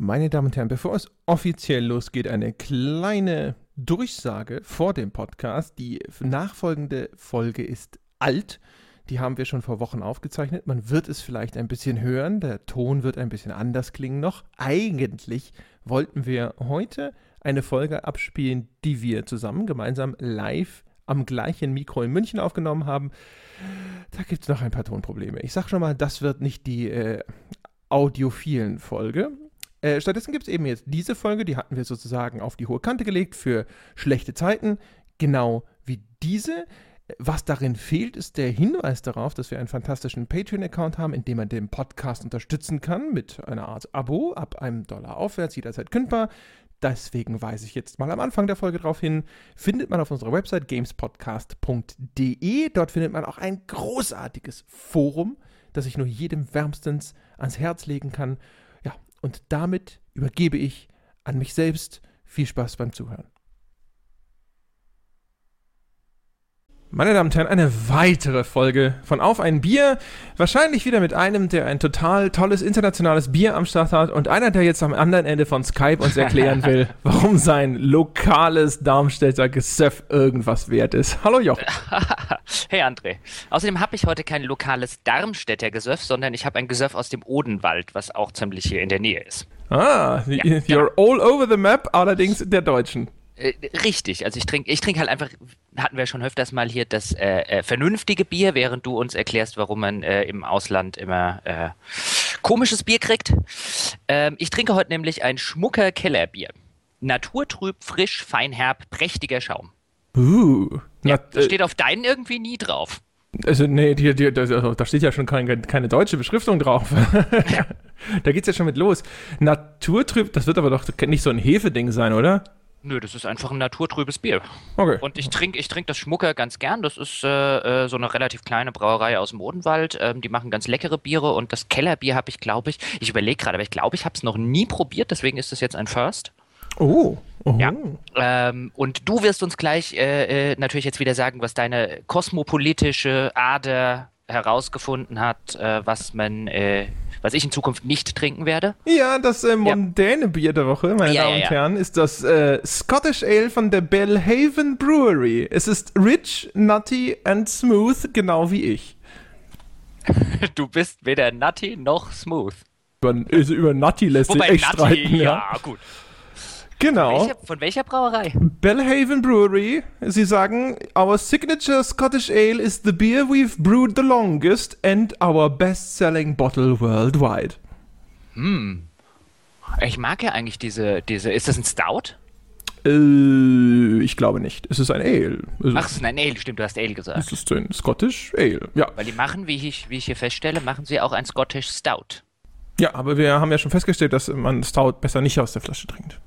Meine Damen und Herren, bevor es offiziell losgeht, eine kleine Durchsage vor dem Podcast. Die nachfolgende Folge ist alt. Die haben wir schon vor Wochen aufgezeichnet. Man wird es vielleicht ein bisschen hören. Der Ton wird ein bisschen anders klingen noch. Eigentlich wollten wir heute eine Folge abspielen, die wir zusammen gemeinsam live am gleichen Mikro in München aufgenommen haben. Da gibt es noch ein paar Tonprobleme. Ich sage schon mal, das wird nicht die äh, audiophilen Folge. Äh, stattdessen gibt es eben jetzt diese Folge, die hatten wir sozusagen auf die hohe Kante gelegt für schlechte Zeiten, genau wie diese. Was darin fehlt, ist der Hinweis darauf, dass wir einen fantastischen Patreon-Account haben, in dem man den Podcast unterstützen kann mit einer Art Abo ab einem Dollar aufwärts, jederzeit kündbar. Deswegen weise ich jetzt mal am Anfang der Folge darauf hin. Findet man auf unserer Website gamespodcast.de. Dort findet man auch ein großartiges Forum, das ich nur jedem wärmstens ans Herz legen kann und damit übergebe ich an mich selbst. Viel Spaß beim Zuhören. Meine Damen und Herren, eine weitere Folge von Auf ein Bier. Wahrscheinlich wieder mit einem, der ein total tolles internationales Bier am Start hat und einer, der jetzt am anderen Ende von Skype uns erklären will, warum sein lokales Darmstädter Gesöff irgendwas wert ist. Hallo Jochen. hey André. Außerdem habe ich heute kein lokales Darmstädter Gesöff, sondern ich habe ein Gesöff aus dem Odenwald, was auch ziemlich hier in der Nähe ist. Ah, ja, you're ja. all over the map, allerdings der deutschen. Äh, richtig, also ich trinke ich trink halt einfach, hatten wir schon öfters mal hier, das äh, äh, vernünftige Bier, während du uns erklärst, warum man äh, im Ausland immer äh, komisches Bier kriegt. Ähm, ich trinke heute nämlich ein Schmucker Kellerbier. Naturtrüb, frisch, feinherb, prächtiger Schaum. Uh, ja, das steht auf deinen irgendwie nie drauf. Also, nee, die, die, also, da steht ja schon keine, keine deutsche Beschriftung drauf. Da geht's ja schon mit los. Naturtrüb, das wird aber doch nicht so ein Hefeding sein, oder? Nö, das ist einfach ein naturtrübes Bier. Okay. Und ich trinke ich trink das Schmucker ganz gern. Das ist äh, äh, so eine relativ kleine Brauerei aus dem Odenwald. Ähm, die machen ganz leckere Biere und das Kellerbier habe ich, glaube ich, ich überlege gerade, aber ich glaube, ich habe es noch nie probiert, deswegen ist das jetzt ein First. Oh. oh. Ja. Ähm, und du wirst uns gleich äh, äh, natürlich jetzt wieder sagen, was deine kosmopolitische Ader herausgefunden hat, äh, was man äh, was ich in Zukunft nicht trinken werde. Ja, das äh, mondäne ja. Bier der Woche, meine ja, Damen ja, und Herren, ist das äh, Scottish Ale von der Bellhaven Brewery. Es ist rich, nutty and smooth, genau wie ich. du bist weder nutty noch smooth. Über, also über nutty lässt sich echt nutty, streiten. Ja, gut. Genau. Von welcher, von welcher, Brauerei? Bellhaven Brewery. Sie sagen, our signature Scottish Ale is the beer we've brewed the longest and our best-selling bottle worldwide. Hm. Ich mag ja eigentlich diese, diese. Ist das ein Stout? Äh, ich glaube nicht. Es ist ein Ale. Also, Ach, es ist ein Ale, stimmt, du hast Ale gesagt. Es ist ein Scottish Ale, ja. Weil die machen, wie ich, wie ich hier feststelle, machen sie auch ein Scottish Stout. Ja, aber wir haben ja schon festgestellt, dass man Stout besser nicht aus der Flasche trinkt.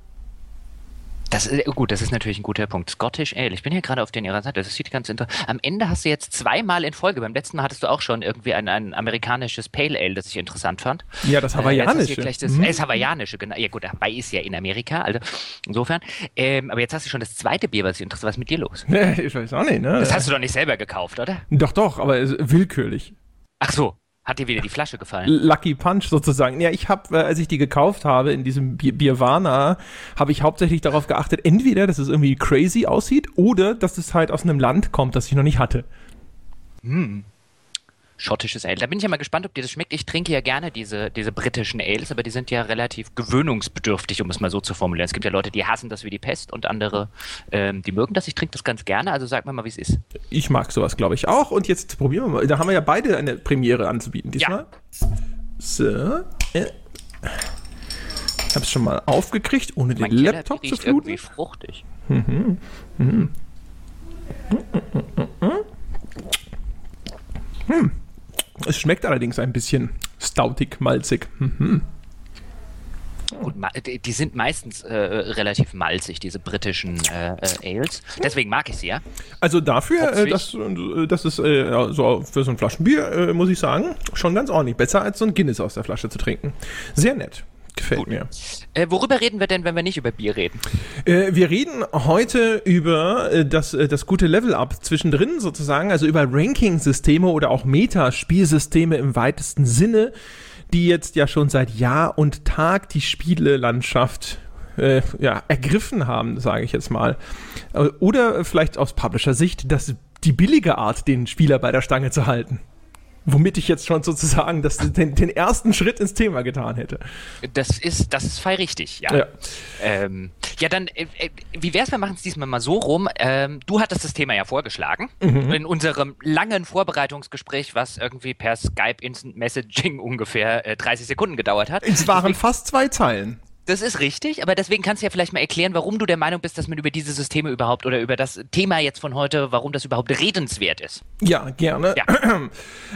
Das ist gut, das ist natürlich ein guter Punkt. Scottish Ale. Ich bin hier gerade auf den ihrer Seite. Das sieht ganz interessant. Am Ende hast du jetzt zweimal in Folge. Beim letzten Mal hattest du auch schon irgendwie ein, ein amerikanisches Pale Ale, das ich interessant fand. Ja, das hawaiianische. Äh, das, mhm. äh, das hawaiianische, genau. Ja gut, Hawaii ist ja in Amerika, also insofern. Ähm, aber jetzt hast du schon das zweite Bier, was ich interessiert. Was ist mit dir los? ich weiß auch nicht, ne? Das hast du doch nicht selber gekauft, oder? Doch, doch, aber willkürlich. Ach so, hat dir wieder die Flasche gefallen? Lucky Punch sozusagen. Ja, ich habe, äh, als ich die gekauft habe in diesem Bierwana, habe ich hauptsächlich darauf geachtet, entweder, dass es irgendwie crazy aussieht oder dass es halt aus einem Land kommt, das ich noch nicht hatte. Hm schottisches Ale. Da bin ich ja mal gespannt, ob dir das schmeckt. Ich trinke ja gerne diese, diese britischen Ales, aber die sind ja relativ gewöhnungsbedürftig, um es mal so zu formulieren. Es gibt ja Leute, die hassen das wie die Pest und andere, ähm, die mögen das. Ich trinke das ganz gerne, also sag mir mal, wie es ist. Ich mag sowas, glaube ich, auch. Und jetzt probieren wir mal. Da haben wir ja beide eine Premiere anzubieten diesmal. Ja. So. Äh. Ich habe es schon mal aufgekriegt, ohne den mein Laptop Keller, zu fluten. irgendwie fruchtig. Mhm. Mhm. Hm. Es schmeckt allerdings ein bisschen stautig, malzig. Mhm. Gut, die sind meistens äh, relativ malzig, diese britischen äh, äh, Ales. Deswegen mag ich sie ja. Also dafür, äh, das, äh, das ist äh, so für so ein Flaschenbier, muss ich sagen, schon ganz ordentlich. Besser als so ein Guinness aus der Flasche zu trinken. Sehr nett. Gefällt Gut. mir. Äh, worüber reden wir denn, wenn wir nicht über Bier reden? Äh, wir reden heute über äh, das, äh, das gute Level-Up zwischendrin sozusagen, also über Ranking-Systeme oder auch Metaspielsysteme im weitesten Sinne die jetzt ja schon seit Jahr und Tag die Spielelandschaft äh, ja, ergriffen haben, sage ich jetzt mal. Oder vielleicht aus Publisher-Sicht, das die billige Art, den Spieler bei der Stange zu halten. Womit ich jetzt schon sozusagen das, den, den ersten Schritt ins Thema getan hätte. Das ist, das ist frei richtig, ja. Ja, ähm, ja dann, äh, äh wie wär's, wir machen es diesmal mal so rum. Ähm, du hattest das Thema ja vorgeschlagen mhm. in unserem langen Vorbereitungsgespräch, was irgendwie per Skype Instant Messaging ungefähr äh, 30 Sekunden gedauert hat. Es waren Deswegen, fast zwei Zeilen. Das ist richtig, aber deswegen kannst du ja vielleicht mal erklären, warum du der Meinung bist, dass man über diese Systeme überhaupt oder über das Thema jetzt von heute, warum das überhaupt redenswert ist. Ja, gerne. Ja.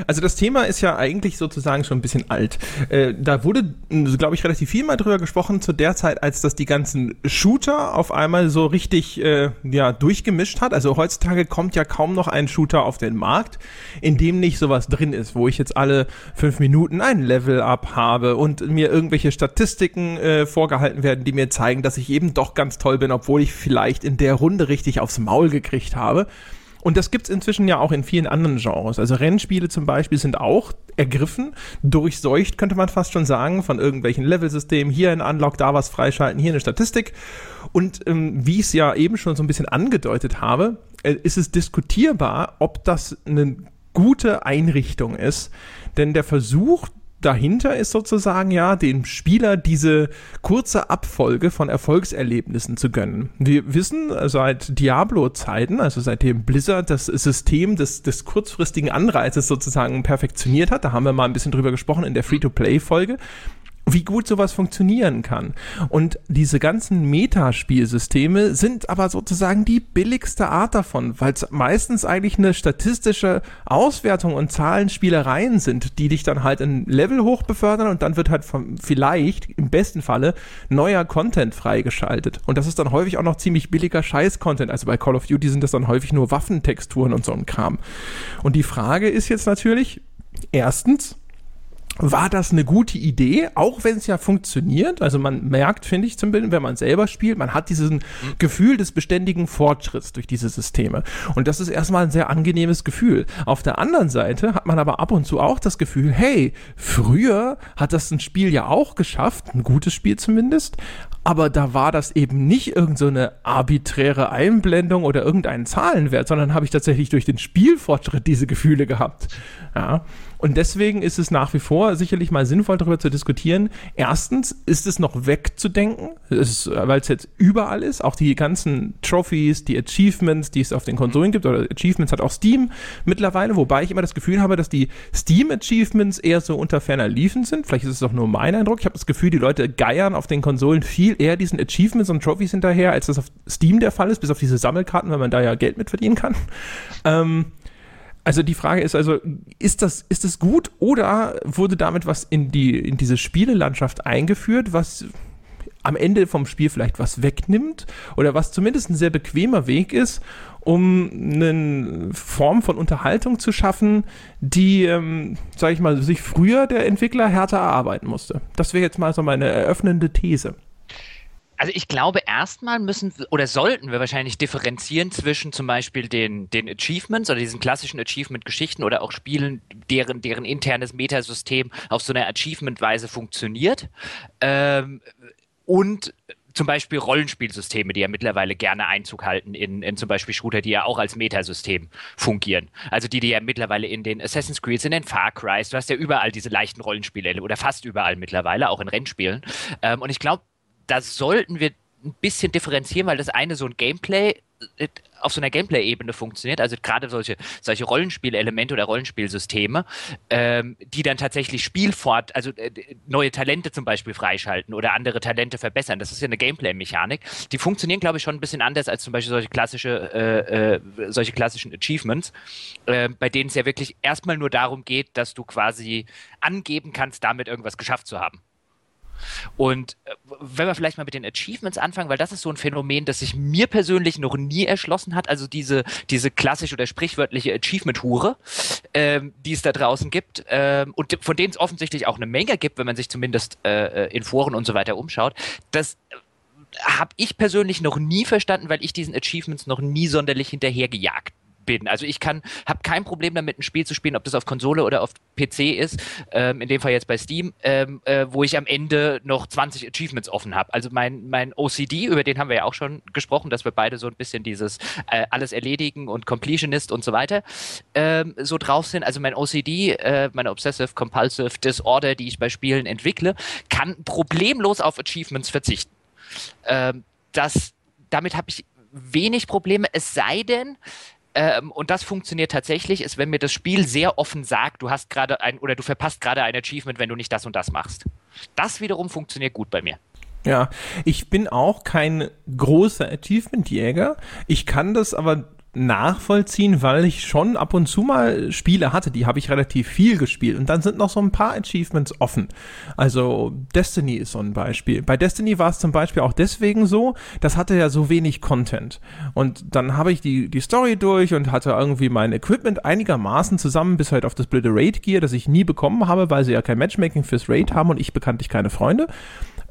Also das Thema ist ja eigentlich sozusagen schon ein bisschen alt. Äh, da wurde, glaube ich, relativ viel mal drüber gesprochen zu der Zeit, als das die ganzen Shooter auf einmal so richtig äh, ja, durchgemischt hat. Also heutzutage kommt ja kaum noch ein Shooter auf den Markt, in dem nicht sowas drin ist, wo ich jetzt alle fünf Minuten ein Level-Up habe und mir irgendwelche Statistiken äh, vorgehalten werden, die mir zeigen, dass ich eben doch ganz toll bin, obwohl ich vielleicht in der Runde richtig aufs Maul gekriegt habe. Und das gibt es inzwischen ja auch in vielen anderen Genres. Also Rennspiele zum Beispiel sind auch ergriffen, durchseucht, könnte man fast schon sagen, von irgendwelchen Levelsystemen. Hier ein Unlock, da was freischalten, hier eine Statistik. Und ähm, wie ich es ja eben schon so ein bisschen angedeutet habe, äh, ist es diskutierbar, ob das eine gute Einrichtung ist. Denn der Versuch, dahinter ist sozusagen ja, dem Spieler diese kurze Abfolge von Erfolgserlebnissen zu gönnen. Wir wissen seit Diablo-Zeiten, also seitdem Blizzard das System des, des kurzfristigen Anreizes sozusagen perfektioniert hat, da haben wir mal ein bisschen drüber gesprochen in der Free-to-Play-Folge, wie gut sowas funktionieren kann. Und diese ganzen Metaspielsysteme sind aber sozusagen die billigste Art davon, weil es meistens eigentlich eine statistische Auswertung und Zahlenspielereien sind, die dich dann halt in Level hoch befördern und dann wird halt vom, vielleicht im besten Falle neuer Content freigeschaltet. Und das ist dann häufig auch noch ziemlich billiger Scheiß-Content. Also bei Call of Duty sind das dann häufig nur Waffentexturen und so ein Kram. Und die Frage ist jetzt natürlich, erstens, war das eine gute Idee, auch wenn es ja funktioniert. Also man merkt, finde ich zumindest, wenn man selber spielt, man hat diesen mhm. Gefühl des beständigen Fortschritts durch diese Systeme. Und das ist erstmal ein sehr angenehmes Gefühl. Auf der anderen Seite hat man aber ab und zu auch das Gefühl, hey, früher hat das ein Spiel ja auch geschafft, ein gutes Spiel zumindest, aber da war das eben nicht irgendeine so arbiträre Einblendung oder irgendein Zahlenwert, sondern habe ich tatsächlich durch den Spielfortschritt diese Gefühle gehabt. Ja. Und deswegen ist es nach wie vor sicherlich mal sinnvoll, darüber zu diskutieren. Erstens ist es noch wegzudenken, weil es jetzt überall ist. Auch die ganzen Trophies, die Achievements, die es auf den Konsolen gibt, oder Achievements hat auch Steam mittlerweile, wobei ich immer das Gefühl habe, dass die Steam-Achievements eher so unter ferner Liefen sind. Vielleicht ist es auch nur mein Eindruck. Ich habe das Gefühl, die Leute geiern auf den Konsolen viel eher diesen Achievements und Trophies hinterher, als das auf Steam der Fall ist, bis auf diese Sammelkarten, weil man da ja Geld mit verdienen kann. Ähm, also die Frage ist also, ist das, ist das gut oder wurde damit was in die, in diese Spielelandschaft eingeführt, was am Ende vom Spiel vielleicht was wegnimmt oder was zumindest ein sehr bequemer Weg ist, um eine Form von Unterhaltung zu schaffen, die, ähm, sage ich mal, sich früher der Entwickler härter erarbeiten musste. Das wäre jetzt mal so meine eröffnende These. Also ich glaube, erstmal müssen oder sollten wir wahrscheinlich differenzieren zwischen zum Beispiel den, den Achievements oder diesen klassischen Achievement-Geschichten oder auch Spielen, deren, deren internes Metasystem auf so einer Achievement-Weise funktioniert. Ähm, und zum Beispiel Rollenspielsysteme, die ja mittlerweile gerne Einzug halten in, in zum Beispiel Shooter, die ja auch als Metasystem fungieren. Also die, die ja mittlerweile in den Assassin's Creed, in den Far Cry, du hast ja überall diese leichten Rollenspiele oder fast überall mittlerweile, auch in Rennspielen. Ähm, und ich glaube, da sollten wir ein bisschen differenzieren, weil das eine so ein Gameplay äh, auf so einer Gameplay-Ebene funktioniert, also gerade solche, solche Rollenspielelemente oder Rollenspielsysteme, ähm, die dann tatsächlich Spielfort, also äh, neue Talente zum Beispiel freischalten oder andere Talente verbessern. Das ist ja eine Gameplay-Mechanik. Die funktionieren, glaube ich, schon ein bisschen anders als zum Beispiel solche klassische, äh, äh, solche klassischen Achievements, äh, bei denen es ja wirklich erstmal nur darum geht, dass du quasi angeben kannst, damit irgendwas geschafft zu haben. Und äh, wenn wir vielleicht mal mit den Achievements anfangen, weil das ist so ein Phänomen, das sich mir persönlich noch nie erschlossen hat, also diese, diese klassische oder sprichwörtliche Achievement-Hure, ähm, die es da draußen gibt ähm, und von denen es offensichtlich auch eine Menge gibt, wenn man sich zumindest äh, äh in Foren und so weiter umschaut, das äh, habe ich persönlich noch nie verstanden, weil ich diesen Achievements noch nie sonderlich hinterhergejagt bin. Also ich kann, habe kein Problem damit, ein Spiel zu spielen, ob das auf Konsole oder auf PC ist, ähm, in dem Fall jetzt bei Steam, ähm, äh, wo ich am Ende noch 20 Achievements offen habe. Also mein, mein OCD, über den haben wir ja auch schon gesprochen, dass wir beide so ein bisschen dieses äh, alles erledigen und Completionist und so weiter ähm, so drauf sind. Also mein OCD, äh, meine Obsessive Compulsive Disorder, die ich bei Spielen entwickle, kann problemlos auf Achievements verzichten. Ähm, das, damit habe ich wenig Probleme, es sei denn, ähm, und das funktioniert tatsächlich, ist, wenn mir das Spiel sehr offen sagt, du hast gerade ein oder du verpasst gerade ein Achievement, wenn du nicht das und das machst. Das wiederum funktioniert gut bei mir. Ja, ich bin auch kein großer Achievement-Jäger. Ich kann das aber nachvollziehen, weil ich schon ab und zu mal Spiele hatte, die habe ich relativ viel gespielt und dann sind noch so ein paar Achievements offen. Also Destiny ist so ein Beispiel. Bei Destiny war es zum Beispiel auch deswegen so, das hatte ja so wenig Content und dann habe ich die, die Story durch und hatte irgendwie mein Equipment einigermaßen zusammen, bis halt auf das blöde Raid Gear, das ich nie bekommen habe, weil sie ja kein Matchmaking fürs Raid haben und ich bekanntlich keine Freunde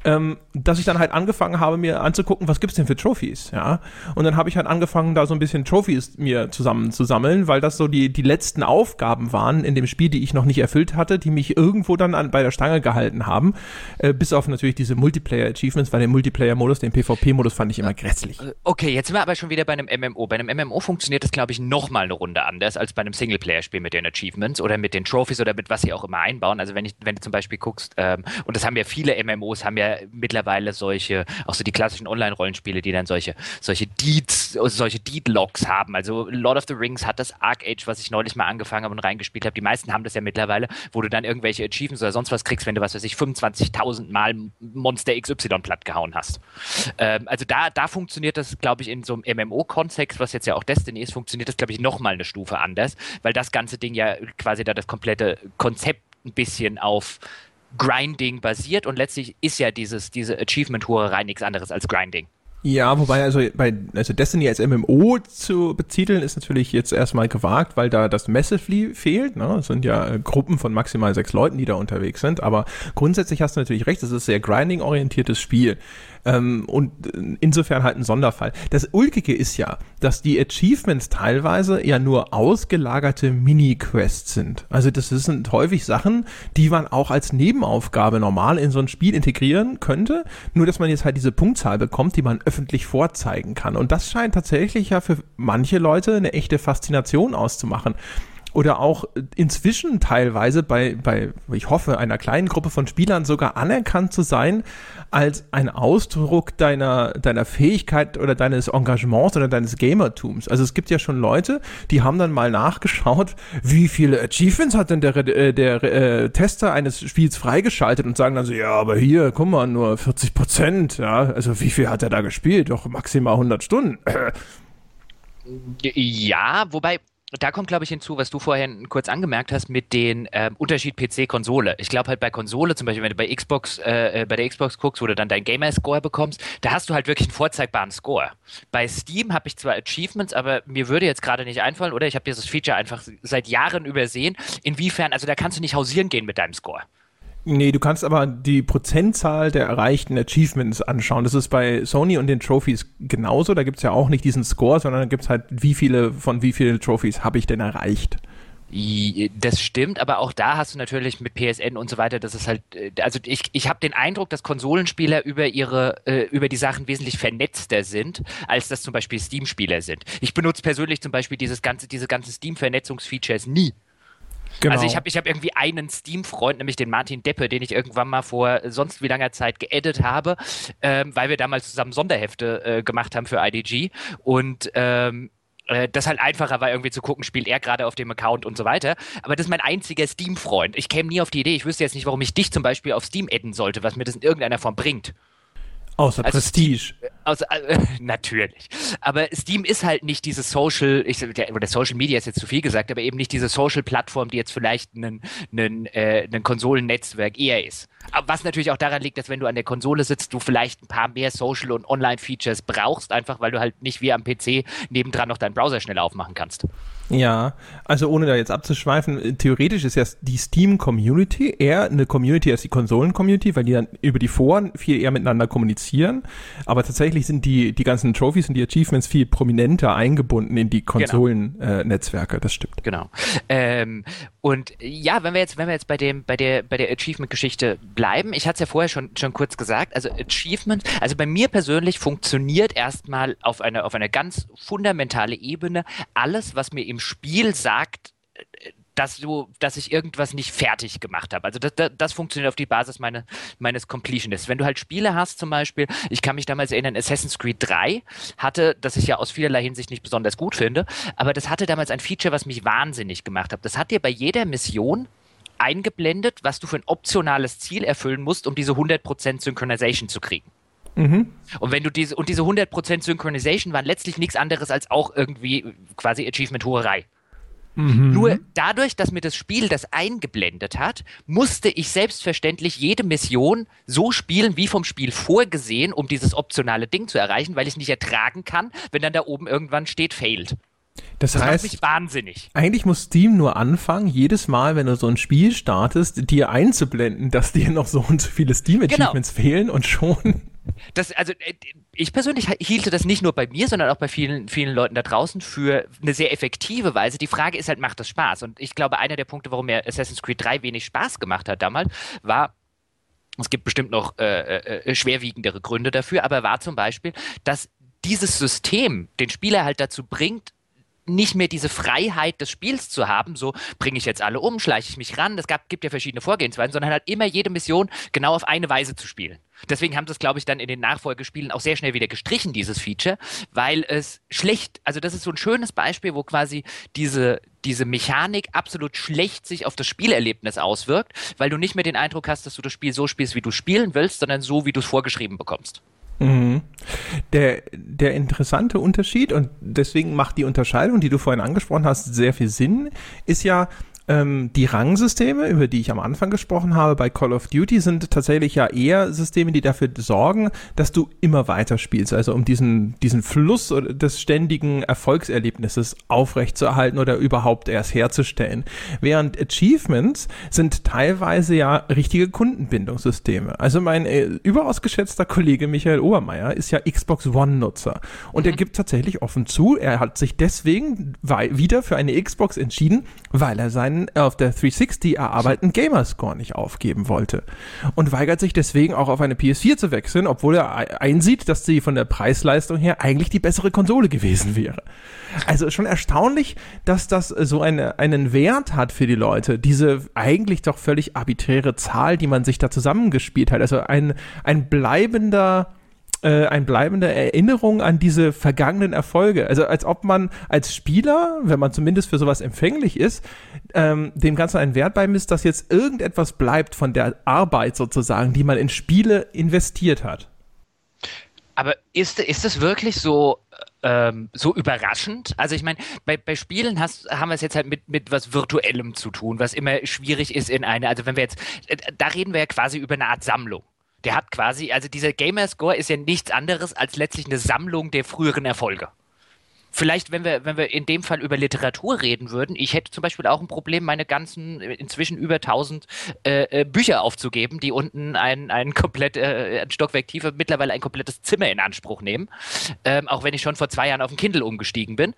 ähm, dass ich dann halt angefangen habe, mir anzugucken, was gibt's denn für Trophys, ja. Und dann habe ich halt angefangen, da so ein bisschen Trophys mir zusammenzusammeln, weil das so die, die letzten Aufgaben waren in dem Spiel, die ich noch nicht erfüllt hatte, die mich irgendwo dann an, bei der Stange gehalten haben. Äh, bis auf natürlich diese Multiplayer-Achievements, weil den Multiplayer-Modus, den PvP-Modus fand ich immer grässlich. Äh, okay, jetzt sind wir aber schon wieder bei einem MMO. Bei einem MMO funktioniert das, glaube ich, nochmal eine Runde anders als bei einem Singleplayer-Spiel mit den Achievements oder mit den Trophys oder mit was sie auch immer einbauen. Also wenn ich, wenn du zum Beispiel guckst, ähm, und das haben ja viele MMOs, haben ja mittlerweile solche, auch so die klassischen Online-Rollenspiele, die dann solche, solche Deeds, solche Deed-Logs haben. Also Lord of the Rings hat das Arc Age, was ich neulich mal angefangen habe und reingespielt habe. Die meisten haben das ja mittlerweile, wo du dann irgendwelche Achievements oder sonst was kriegst, wenn du, was weiß ich, 25.000 Mal Monster XY platt gehauen hast. Ähm, also da, da funktioniert das, glaube ich, in so einem MMO-Kontext, was jetzt ja auch Destiny ist, funktioniert das, glaube ich, nochmal eine Stufe anders, weil das ganze Ding ja quasi da das komplette Konzept ein bisschen auf Grinding basiert und letztlich ist ja dieses, diese Achievement-Hurerei nichts anderes als Grinding. Ja, wobei also bei also Destiny als MMO zu betiteln ist natürlich jetzt erstmal gewagt, weil da das Massively fehlt. Ne? Es sind ja äh, Gruppen von maximal sechs Leuten, die da unterwegs sind. Aber grundsätzlich hast du natürlich recht, es ist ein sehr grinding-orientiertes Spiel. Ähm, und insofern halt ein Sonderfall. Das Ulkige ist ja, dass die Achievements teilweise ja nur ausgelagerte Mini-Quests sind. Also das sind häufig Sachen, die man auch als Nebenaufgabe normal in so ein Spiel integrieren könnte, nur dass man jetzt halt diese Punktzahl bekommt, die man öffentlich vorzeigen kann. Und das scheint tatsächlich ja für manche Leute eine echte Faszination auszumachen oder auch inzwischen teilweise bei, bei, ich hoffe, einer kleinen Gruppe von Spielern sogar anerkannt zu sein als ein Ausdruck deiner, deiner Fähigkeit oder deines Engagements oder deines Gamertums. Also es gibt ja schon Leute, die haben dann mal nachgeschaut, wie viele Achievements hat denn der, äh, der äh, Tester eines Spiels freigeschaltet und sagen dann so, ja, aber hier, guck mal, nur 40 Prozent, ja, also wie viel hat er da gespielt? Doch maximal 100 Stunden. Ja, wobei da kommt, glaube ich, hinzu, was du vorhin kurz angemerkt hast mit dem äh, Unterschied PC-Konsole. Ich glaube halt bei Konsole, zum Beispiel, wenn du bei Xbox, äh, äh, bei der Xbox guckst, wo du dann deinen Gamer-Score bekommst, da hast du halt wirklich einen vorzeigbaren Score. Bei Steam habe ich zwar Achievements, aber mir würde jetzt gerade nicht einfallen, oder ich habe dieses Feature einfach seit Jahren übersehen. Inwiefern, also da kannst du nicht hausieren gehen mit deinem Score. Nee, du kannst aber die Prozentzahl der erreichten Achievements anschauen. Das ist bei Sony und den Trophies genauso. Da gibt's ja auch nicht diesen Score, sondern da gibt's halt, wie viele von wie viele Trophies habe ich denn erreicht. Das stimmt, aber auch da hast du natürlich mit PSN und so weiter, das ist halt, äh, also ich, ich habe den Eindruck, dass Konsolenspieler über ihre, äh, über die Sachen wesentlich vernetzter sind, als das zum Beispiel Steam-Spieler sind. Ich benutze persönlich zum Beispiel dieses ganze, diese ganzen Steam-Vernetzungsfeatures nie. Genau. Also ich habe ich hab irgendwie einen Steam-Freund, nämlich den Martin Deppe, den ich irgendwann mal vor sonst wie langer Zeit geedit habe, ähm, weil wir damals zusammen Sonderhefte äh, gemacht haben für IDG. Und ähm, äh, das halt einfacher war, irgendwie zu gucken, spielt er gerade auf dem Account und so weiter. Aber das ist mein einziger Steam-Freund. Ich käme nie auf die Idee, ich wüsste jetzt nicht, warum ich dich zum Beispiel auf Steam adden sollte, was mir das in irgendeiner Form bringt. Außer also Prestige. Steam, also, äh, natürlich. Aber Steam ist halt nicht diese Social, ich, oder Social Media ist jetzt zu viel gesagt, aber eben nicht diese Social-Plattform, die jetzt vielleicht ein, ein, äh, ein Konsolennetzwerk eher ist. Aber was natürlich auch daran liegt, dass wenn du an der Konsole sitzt, du vielleicht ein paar mehr Social- und Online-Features brauchst, einfach weil du halt nicht wie am PC nebendran noch deinen Browser schnell aufmachen kannst. Ja, also ohne da jetzt abzuschweifen, theoretisch ist ja die Steam-Community eher eine Community als die Konsolen-Community, weil die dann über die Foren viel eher miteinander kommunizieren. Aber tatsächlich sind die, die ganzen Trophies und die Achievements viel prominenter eingebunden in die. Konsolen-Netzwerke, genau. äh, das stimmt. Genau. Ähm, und ja, wenn wir jetzt, wenn wir jetzt bei dem, bei der, bei der Achievement-Geschichte bleiben, ich hatte es ja vorher schon, schon kurz gesagt, also Achievement, also bei mir persönlich funktioniert erstmal auf einer, auf einer ganz fundamentale Ebene alles, was mir im Spiel sagt, dass du, dass ich irgendwas nicht fertig gemacht habe. Also das, das, das funktioniert auf die Basis meine, meines Completionists. Wenn du halt Spiele hast, zum Beispiel, ich kann mich damals erinnern, Assassin's Creed 3 hatte, das ich ja aus vielerlei Hinsicht nicht besonders gut finde, aber das hatte damals ein Feature, was mich wahnsinnig gemacht hat. Das hat dir bei jeder Mission eingeblendet, was du für ein optionales Ziel erfüllen musst, um diese 100% Synchronization zu kriegen. Mhm. Und wenn du diese, und diese 100% Synchronization waren letztlich nichts anderes als auch irgendwie quasi Achievement-Hurerei. Mhm. Nur dadurch, dass mir das Spiel das eingeblendet hat, musste ich selbstverständlich jede Mission so spielen, wie vom Spiel vorgesehen, um dieses optionale Ding zu erreichen, weil ich es nicht ertragen kann, wenn dann da oben irgendwann steht, failed. Das, das heißt, macht mich wahnsinnig. Eigentlich muss Steam nur anfangen, jedes Mal, wenn du so ein Spiel startest, dir einzublenden, dass dir noch so und so viele Steam-Achievements genau. fehlen und schon das, also äh, ich persönlich hielte das nicht nur bei mir, sondern auch bei vielen, vielen Leuten da draußen für eine sehr effektive Weise. Die Frage ist halt, macht das Spaß? Und ich glaube, einer der Punkte, warum mir Assassin's Creed 3 wenig Spaß gemacht hat damals, war, es gibt bestimmt noch äh, äh, schwerwiegendere Gründe dafür, aber war zum Beispiel, dass dieses System den Spieler halt dazu bringt, nicht mehr diese Freiheit des Spiels zu haben, so bringe ich jetzt alle um, schleiche ich mich ran, es gibt ja verschiedene Vorgehensweisen, sondern halt immer jede Mission genau auf eine Weise zu spielen. Deswegen haben sie es, glaube ich, dann in den Nachfolgespielen auch sehr schnell wieder gestrichen, dieses Feature, weil es schlecht, also das ist so ein schönes Beispiel, wo quasi diese, diese Mechanik absolut schlecht sich auf das Spielerlebnis auswirkt, weil du nicht mehr den Eindruck hast, dass du das Spiel so spielst, wie du spielen willst, sondern so, wie du es vorgeschrieben bekommst. Mhm. Der, der interessante Unterschied, und deswegen macht die Unterscheidung, die du vorhin angesprochen hast, sehr viel Sinn, ist ja, ähm, die Rangsysteme, über die ich am Anfang gesprochen habe, bei Call of Duty sind tatsächlich ja eher Systeme, die dafür sorgen, dass du immer weiter spielst, also um diesen, diesen Fluss des ständigen Erfolgserlebnisses aufrechtzuerhalten oder überhaupt erst herzustellen. Während Achievements sind teilweise ja richtige Kundenbindungssysteme. Also mein äh, überaus geschätzter Kollege Michael Obermeier ist ja Xbox One-Nutzer und mhm. er gibt tatsächlich offen zu, er hat sich deswegen wieder für eine Xbox entschieden, weil er seinen seinen auf der 360 erarbeiteten Gamerscore nicht aufgeben wollte und weigert sich deswegen auch auf eine PS4 zu wechseln, obwohl er einsieht, dass sie von der Preisleistung her eigentlich die bessere Konsole gewesen wäre. Also schon erstaunlich, dass das so eine, einen Wert hat für die Leute, diese eigentlich doch völlig arbiträre Zahl, die man sich da zusammengespielt hat. Also ein, ein bleibender äh, ein bleibende Erinnerung an diese vergangenen Erfolge. Also als ob man als Spieler, wenn man zumindest für sowas empfänglich ist, ähm, dem Ganzen einen Wert beimisst, dass jetzt irgendetwas bleibt von der Arbeit sozusagen, die man in Spiele investiert hat. Aber ist, ist es wirklich so, ähm, so überraschend? Also ich meine, bei, bei Spielen hast, haben wir es jetzt halt mit, mit was Virtuellem zu tun, was immer schwierig ist in eine, also wenn wir jetzt, äh, da reden wir ja quasi über eine Art Sammlung der hat quasi, also dieser Gamerscore ist ja nichts anderes als letztlich eine Sammlung der früheren Erfolge. Vielleicht, wenn wir, wenn wir in dem Fall über Literatur reden würden, ich hätte zum Beispiel auch ein Problem, meine ganzen inzwischen über 1000 äh, äh, Bücher aufzugeben, die unten ein, ein komplett, äh, ein Stockwerk tiefer, mittlerweile ein komplettes Zimmer in Anspruch nehmen. Ähm, auch wenn ich schon vor zwei Jahren auf den Kindle umgestiegen bin.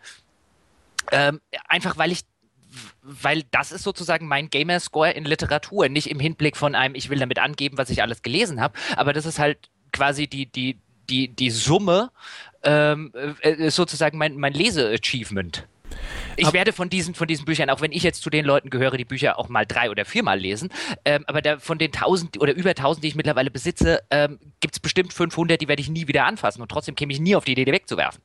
Ähm, einfach weil ich weil das ist sozusagen mein Gamerscore in Literatur, nicht im Hinblick von einem, ich will damit angeben, was ich alles gelesen habe, aber das ist halt quasi die, die, die, die Summe, ähm, äh, sozusagen mein, mein Lese-Achievement. Ich werde von diesen, von diesen Büchern, auch wenn ich jetzt zu den Leuten gehöre, die Bücher auch mal drei oder viermal lesen, ähm, aber da, von den tausend oder über tausend, die ich mittlerweile besitze, ähm, gibt es bestimmt 500, die werde ich nie wieder anfassen und trotzdem käme ich nie auf die Idee, die wegzuwerfen.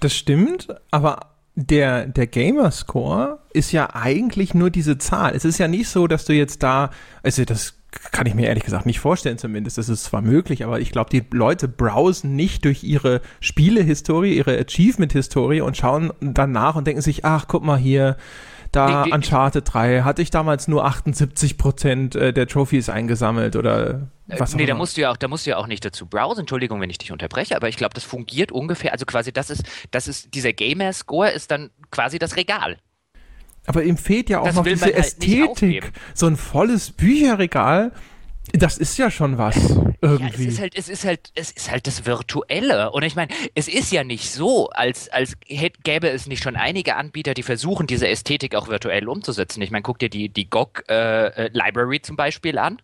Das stimmt, aber der, der Gamerscore ist ja eigentlich nur diese Zahl. Es ist ja nicht so, dass du jetzt da, also das kann ich mir ehrlich gesagt nicht vorstellen zumindest. Das ist zwar möglich, aber ich glaube, die Leute browsen nicht durch ihre Spielehistorie, ihre Achievement-Historie und schauen dann nach und denken sich, ach, guck mal hier, da nee, Uncharted 3 hatte ich damals nur 78 Prozent äh, der Trophies eingesammelt oder äh, was Nee, da musst du ja auch, da musst du ja auch nicht dazu browsen. Entschuldigung, wenn ich dich unterbreche, aber ich glaube, das fungiert ungefähr, also quasi das ist, das ist, dieser Gamer-Score ist dann quasi das Regal. Aber ihm fehlt ja auch das noch diese halt Ästhetik. So ein volles Bücherregal das ist ja schon was. Irgendwie. Ja, es ist halt, es ist halt, es ist halt das Virtuelle. Und ich meine, es ist ja nicht so, als, als gäbe es nicht schon einige Anbieter, die versuchen, diese Ästhetik auch virtuell umzusetzen. Ich meine, guck dir die, die GOG äh, äh, Library zum Beispiel an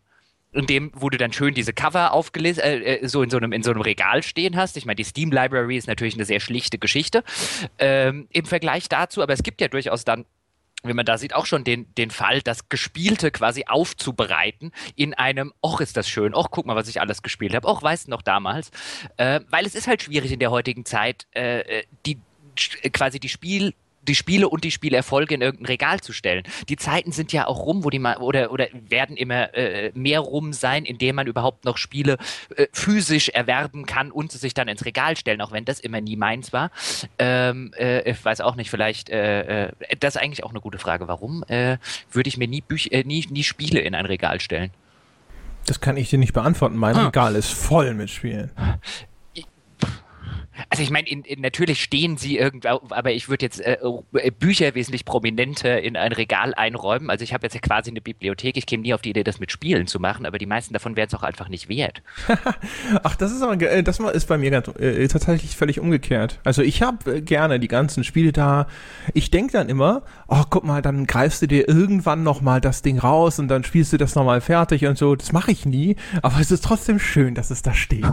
in dem, wo du dann schön diese Cover aufgelesen, äh, äh, so in so einem in so einem Regal stehen hast. Ich meine, die Steam Library ist natürlich eine sehr schlichte Geschichte ähm, im Vergleich dazu, aber es gibt ja durchaus dann wie man da sieht, auch schon den, den Fall, das Gespielte quasi aufzubereiten in einem, och, ist das schön, och, guck mal, was ich alles gespielt habe, och, weißt du noch damals. Äh, weil es ist halt schwierig in der heutigen Zeit, äh, äh die quasi die Spiel die Spiele und die Spielerfolge in irgendein Regal zu stellen. Die Zeiten sind ja auch rum, wo die mal oder oder werden immer äh, mehr rum sein, indem man überhaupt noch Spiele äh, physisch erwerben kann und sich dann ins Regal stellen, auch wenn das immer nie meins war. Ähm, äh, ich weiß auch nicht, vielleicht äh, äh, das ist eigentlich auch eine gute Frage. Warum äh, würde ich mir nie, Büch nie nie Spiele in ein Regal stellen? Das kann ich dir nicht beantworten. Mein ah. Regal ist voll mit Spielen. Also ich meine, natürlich stehen sie irgendwo, aber ich würde jetzt äh, äh, Bücher wesentlich prominenter in ein Regal einräumen. Also ich habe jetzt ja quasi eine Bibliothek. Ich käme nie auf die Idee, das mit Spielen zu machen, aber die meisten davon wären es auch einfach nicht wert. Ach, das ist aber äh, das ist bei mir ganz, äh, tatsächlich völlig umgekehrt. Also ich habe äh, gerne die ganzen Spiele da. Ich denke dann immer, oh guck mal, dann greifst du dir irgendwann noch mal das Ding raus und dann spielst du das noch mal fertig und so. Das mache ich nie, aber es ist trotzdem schön, dass es da steht.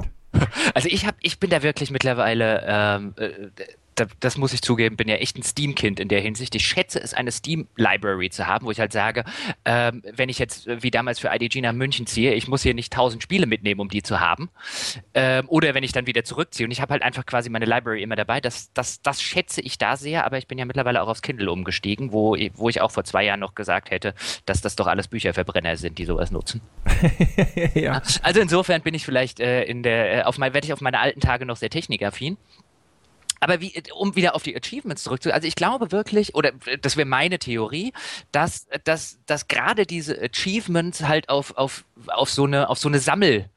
Also ich habe, ich bin da wirklich mittlerweile ähm, äh, das muss ich zugeben, bin ja echt ein Steam-Kind in der Hinsicht. Ich schätze es, eine Steam-Library zu haben, wo ich halt sage, ähm, wenn ich jetzt wie damals für IDG nach München ziehe, ich muss hier nicht tausend Spiele mitnehmen, um die zu haben. Ähm, oder wenn ich dann wieder zurückziehe und ich habe halt einfach quasi meine Library immer dabei. Das, das, das schätze ich da sehr, aber ich bin ja mittlerweile auch aufs Kindle umgestiegen, wo, wo ich auch vor zwei Jahren noch gesagt hätte, dass das doch alles Bücherverbrenner sind, die sowas nutzen. ja. Also insofern bin ich vielleicht äh, in der, äh, auf mein, werde ich auf meine alten Tage noch sehr technikaffin. Aber wie, um wieder auf die Achievements zurückzukommen, also ich glaube wirklich, oder das wäre meine Theorie, dass, dass, dass gerade diese Achievements halt auf, auf, auf so eine, auf so eine Sammel,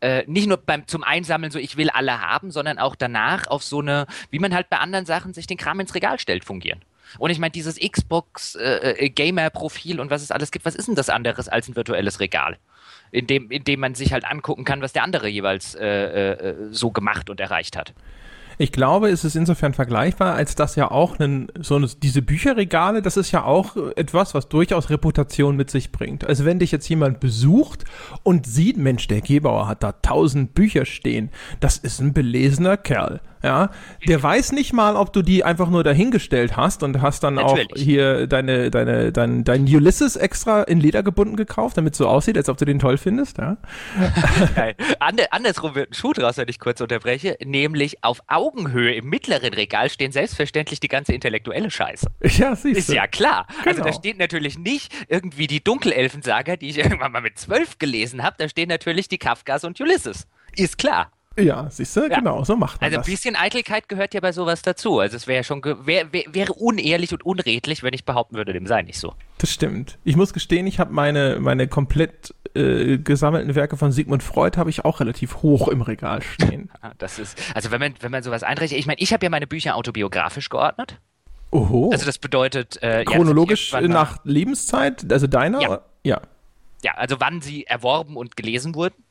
äh, nicht nur beim zum Einsammeln so ich will alle haben, sondern auch danach auf so eine, wie man halt bei anderen Sachen sich den Kram ins Regal stellt, fungieren. Und ich meine, dieses Xbox äh, äh, und was es alles gibt, was ist denn das anderes als ein virtuelles Regal? In dem, in dem man sich halt angucken kann, was der andere jeweils äh, äh, so gemacht und erreicht hat. Ich glaube, es ist insofern vergleichbar, als dass ja auch einen, so eine, diese Bücherregale, das ist ja auch etwas, was durchaus Reputation mit sich bringt. Also wenn dich jetzt jemand besucht und sieht, Mensch, der Gebauer hat da tausend Bücher stehen, das ist ein belesener Kerl. Ja, der weiß nicht mal, ob du die einfach nur dahingestellt hast und hast dann Natürlich. auch hier deine, deine, dein, dein Ulysses extra in Leder gebunden gekauft, damit es so aussieht, als ob du den toll findest, ja. Geil. andersrum wird ein Schuh draus, wenn ich kurz unterbreche, nämlich auf Augenhöhe im mittleren Regal stehen selbstverständlich die ganze intellektuelle Scheiße. Ja, siehst du. Ist ja klar. Genau. Also da genau. steht natürlich nicht irgendwie die Dunkelelfensaga, die ich irgendwann mal mit zwölf gelesen habe, da stehen natürlich die Kafkas und Ulysses. Ist klar. Ja, siehst du, ja. genau, so macht man Also ein bisschen Eitelkeit gehört ja bei sowas dazu. Also es wäre schon wär, wär, wäre unehrlich und unredlich, wenn ich behaupten würde, dem sei nicht so. Das stimmt. Ich muss gestehen, ich habe meine meine komplett äh, gesammelten Werke von Sigmund Freud habe ich auch relativ hoch im Regal stehen. Ah, das ist also wenn man wenn man sowas einrechnet, ich meine, ich habe ja meine Bücher autobiografisch geordnet. Oho. Also das bedeutet äh, chronologisch ja, nach Lebenszeit, also deiner? Ja. ja. Ja, also wann sie erworben und gelesen wurden.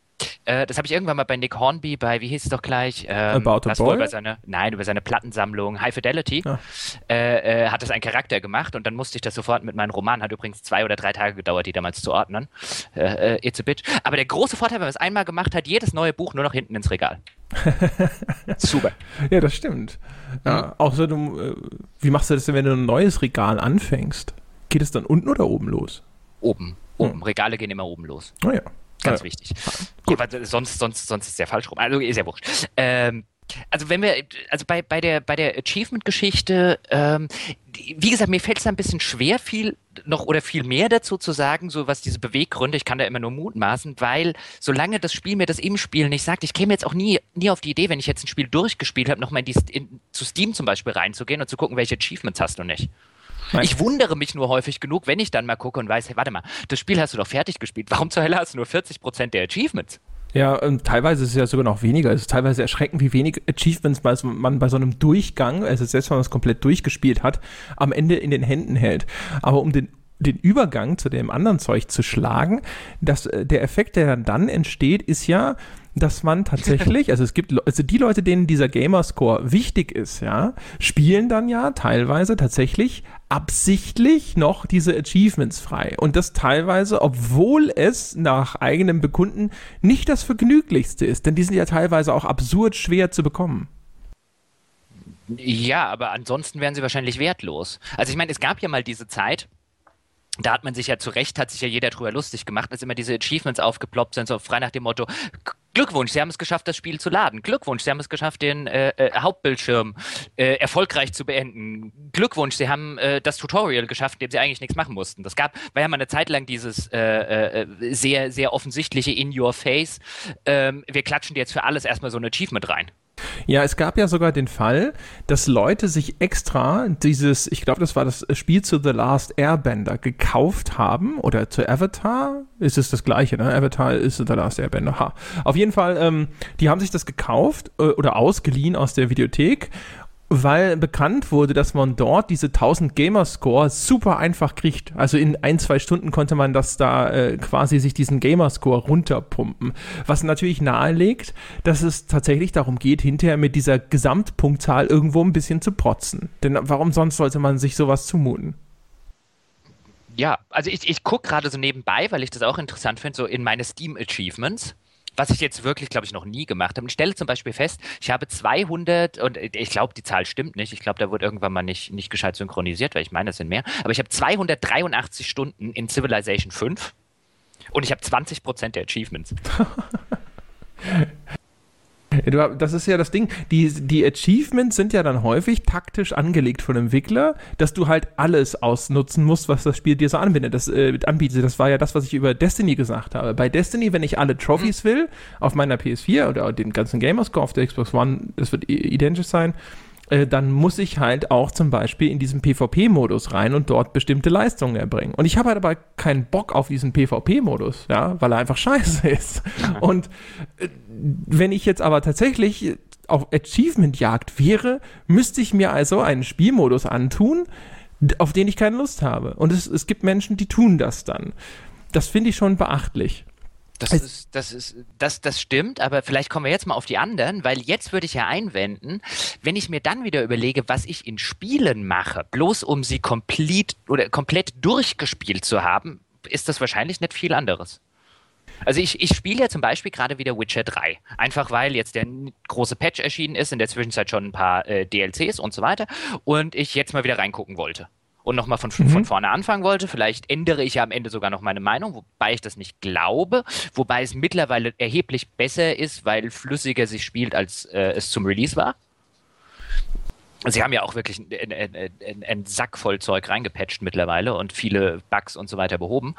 Äh, das habe ich irgendwann mal bei Nick Hornby bei, wie hieß es doch gleich? Ähm, About a Boy? Über seine, nein, über seine Plattensammlung High Fidelity ja. äh, äh, hat das einen Charakter gemacht und dann musste ich das sofort mit meinem Roman, hat übrigens zwei oder drei Tage gedauert, die damals zu ordnen. Äh, äh, it's a bitch. Aber der große Vorteil, wenn man es einmal gemacht hat, jedes neue Buch nur noch hinten ins Regal. Super. Ja, das stimmt. Ja, mhm. Außer du, wie machst du das denn, wenn du ein neues Regal anfängst? Geht es dann unten oder oben los? Oben. Oben. Hm. Regale gehen immer oben los. Oh ja. Ganz ja. wichtig. Gut. Ja, sonst, sonst, sonst ist es ja falsch rum. Also ist ja wurscht. Ähm, also wenn wir, also bei, bei der, bei der Achievement-Geschichte, ähm, wie gesagt, mir fällt es ein bisschen schwer, viel noch oder viel mehr dazu zu sagen, so was diese Beweggründe, ich kann da immer nur mutmaßen, weil solange das Spiel mir das im Spiel nicht sagt, ich käme jetzt auch nie, nie auf die Idee, wenn ich jetzt ein Spiel durchgespielt habe, nochmal in die, in, zu Steam zum Beispiel reinzugehen und zu gucken, welche Achievements hast du nicht. Ich wundere mich nur häufig genug, wenn ich dann mal gucke und weiß, hey, warte mal, das Spiel hast du doch fertig gespielt. Warum zur Hölle hast du nur 40% der Achievements? Ja, und teilweise ist es ja sogar noch weniger. Es ist teilweise erschreckend, wie wenig Achievements man bei so einem Durchgang, also selbst wenn man es komplett durchgespielt hat, am Ende in den Händen hält. Aber um den den Übergang zu dem anderen Zeug zu schlagen, dass äh, der Effekt, der dann entsteht, ist ja, dass man tatsächlich, also es gibt, also die Leute, denen dieser Gamerscore wichtig ist, ja, spielen dann ja teilweise tatsächlich absichtlich noch diese Achievements frei. Und das teilweise, obwohl es nach eigenem Bekunden nicht das Vergnüglichste ist, denn die sind ja teilweise auch absurd schwer zu bekommen. Ja, aber ansonsten wären sie wahrscheinlich wertlos. Also ich meine, es gab ja mal diese Zeit, da hat man sich ja zu Recht, hat sich ja jeder drüber lustig gemacht, dass immer diese Achievements aufgeploppt sind, so frei nach dem Motto, Glückwunsch, Sie haben es geschafft, das Spiel zu laden. Glückwunsch, Sie haben es geschafft, den äh, äh, Hauptbildschirm äh, erfolgreich zu beenden. Glückwunsch, Sie haben äh, das Tutorial geschafft, in dem Sie eigentlich nichts machen mussten. Das gab, war ja mal eine Zeit lang dieses äh, sehr, sehr offensichtliche In Your Face. Ähm, wir klatschen dir jetzt für alles erstmal so ein Achievement rein. Ja, es gab ja sogar den Fall, dass Leute sich extra dieses, ich glaube, das war das Spiel zu The Last Airbender, gekauft haben oder zu Avatar. Ist es das gleiche, ne? Avatar ist The Last Airbender. Ha. Auf jeden Fall, ähm, die haben sich das gekauft äh, oder ausgeliehen aus der Videothek weil bekannt wurde, dass man dort diese 1000 Gamerscore super einfach kriegt. Also in ein, zwei Stunden konnte man das da äh, quasi sich diesen Gamerscore runterpumpen. Was natürlich nahelegt, dass es tatsächlich darum geht, hinterher mit dieser Gesamtpunktzahl irgendwo ein bisschen zu protzen. Denn warum sonst sollte man sich sowas zumuten? Ja, also ich, ich gucke gerade so nebenbei, weil ich das auch interessant finde, so in meine Steam Achievements was ich jetzt wirklich, glaube ich, noch nie gemacht habe. Ich stelle zum Beispiel fest, ich habe 200, und ich glaube, die Zahl stimmt nicht, ich glaube, da wurde irgendwann mal nicht, nicht gescheit synchronisiert, weil ich meine, es sind mehr, aber ich habe 283 Stunden in Civilization 5 und ich habe 20 Prozent der Achievements. Das ist ja das Ding. Die, die Achievements sind ja dann häufig taktisch angelegt von dem Entwickler, dass du halt alles ausnutzen musst, was das Spiel dir so anbietet. Das, äh, anbietet. das war ja das, was ich über Destiny gesagt habe. Bei Destiny, wenn ich alle Trophies mhm. will, auf meiner PS4 oder den ganzen Gamerscore auf der Xbox One, das wird identisch sein, äh, dann muss ich halt auch zum Beispiel in diesen PvP-Modus rein und dort bestimmte Leistungen erbringen. Und ich habe halt aber keinen Bock auf diesen PvP-Modus, ja, weil er einfach scheiße ist. Und äh, wenn ich jetzt aber tatsächlich auf Achievement-Jagd wäre, müsste ich mir also einen Spielmodus antun, auf den ich keine Lust habe. Und es, es gibt Menschen, die tun das dann. Das finde ich schon beachtlich. Das ist, das ist, das, das stimmt, aber vielleicht kommen wir jetzt mal auf die anderen, weil jetzt würde ich ja einwenden, wenn ich mir dann wieder überlege, was ich in Spielen mache, bloß um sie komplett oder komplett durchgespielt zu haben, ist das wahrscheinlich nicht viel anderes. Also ich, ich spiele ja zum Beispiel gerade wieder Witcher 3. Einfach weil jetzt der große Patch erschienen ist, in der Zwischenzeit schon ein paar äh, DLCs und so weiter und ich jetzt mal wieder reingucken wollte und nochmal von, mhm. von vorne anfangen wollte. Vielleicht ändere ich ja am Ende sogar noch meine Meinung, wobei ich das nicht glaube, wobei es mittlerweile erheblich besser ist, weil flüssiger sich spielt, als äh, es zum Release war. Sie haben ja auch wirklich einen Sack voll Zeug reingepatcht mittlerweile und viele Bugs und so weiter behoben.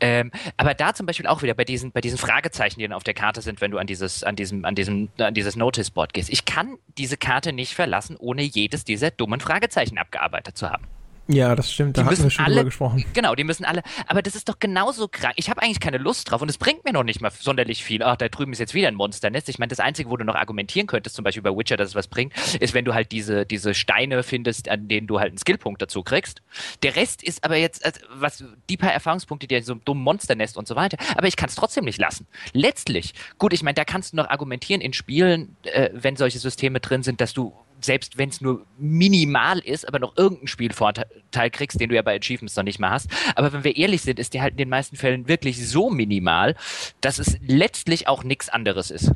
Ähm, aber da zum Beispiel auch wieder bei diesen, bei diesen Fragezeichen, die dann auf der Karte sind, wenn du an dieses, an diesem, an diesem, an dieses Notice-Board gehst. Ich kann diese Karte nicht verlassen, ohne jedes dieser dummen Fragezeichen abgearbeitet zu haben. Ja, das stimmt, da die hatten wir schon alle, drüber gesprochen. Genau, die müssen alle, aber das ist doch genauso krank. Ich habe eigentlich keine Lust drauf und es bringt mir noch nicht mal sonderlich viel. Ach, da drüben ist jetzt wieder ein Monsternest. Ich meine, das Einzige, wo du noch argumentieren könntest, zum Beispiel bei Witcher, dass es was bringt, ist, wenn du halt diese, diese Steine findest, an denen du halt einen Skillpunkt dazu kriegst. Der Rest ist aber jetzt, also, was, die paar Erfahrungspunkte, die so ein dummen Monsternest und so weiter, aber ich kann es trotzdem nicht lassen. Letztlich, gut, ich meine, da kannst du noch argumentieren in Spielen, äh, wenn solche Systeme drin sind, dass du selbst wenn es nur minimal ist, aber noch irgendeinen Spielvorteil kriegst, den du ja bei Achievements noch nicht mehr hast. Aber wenn wir ehrlich sind, ist der halt in den meisten Fällen wirklich so minimal, dass es letztlich auch nichts anderes ist.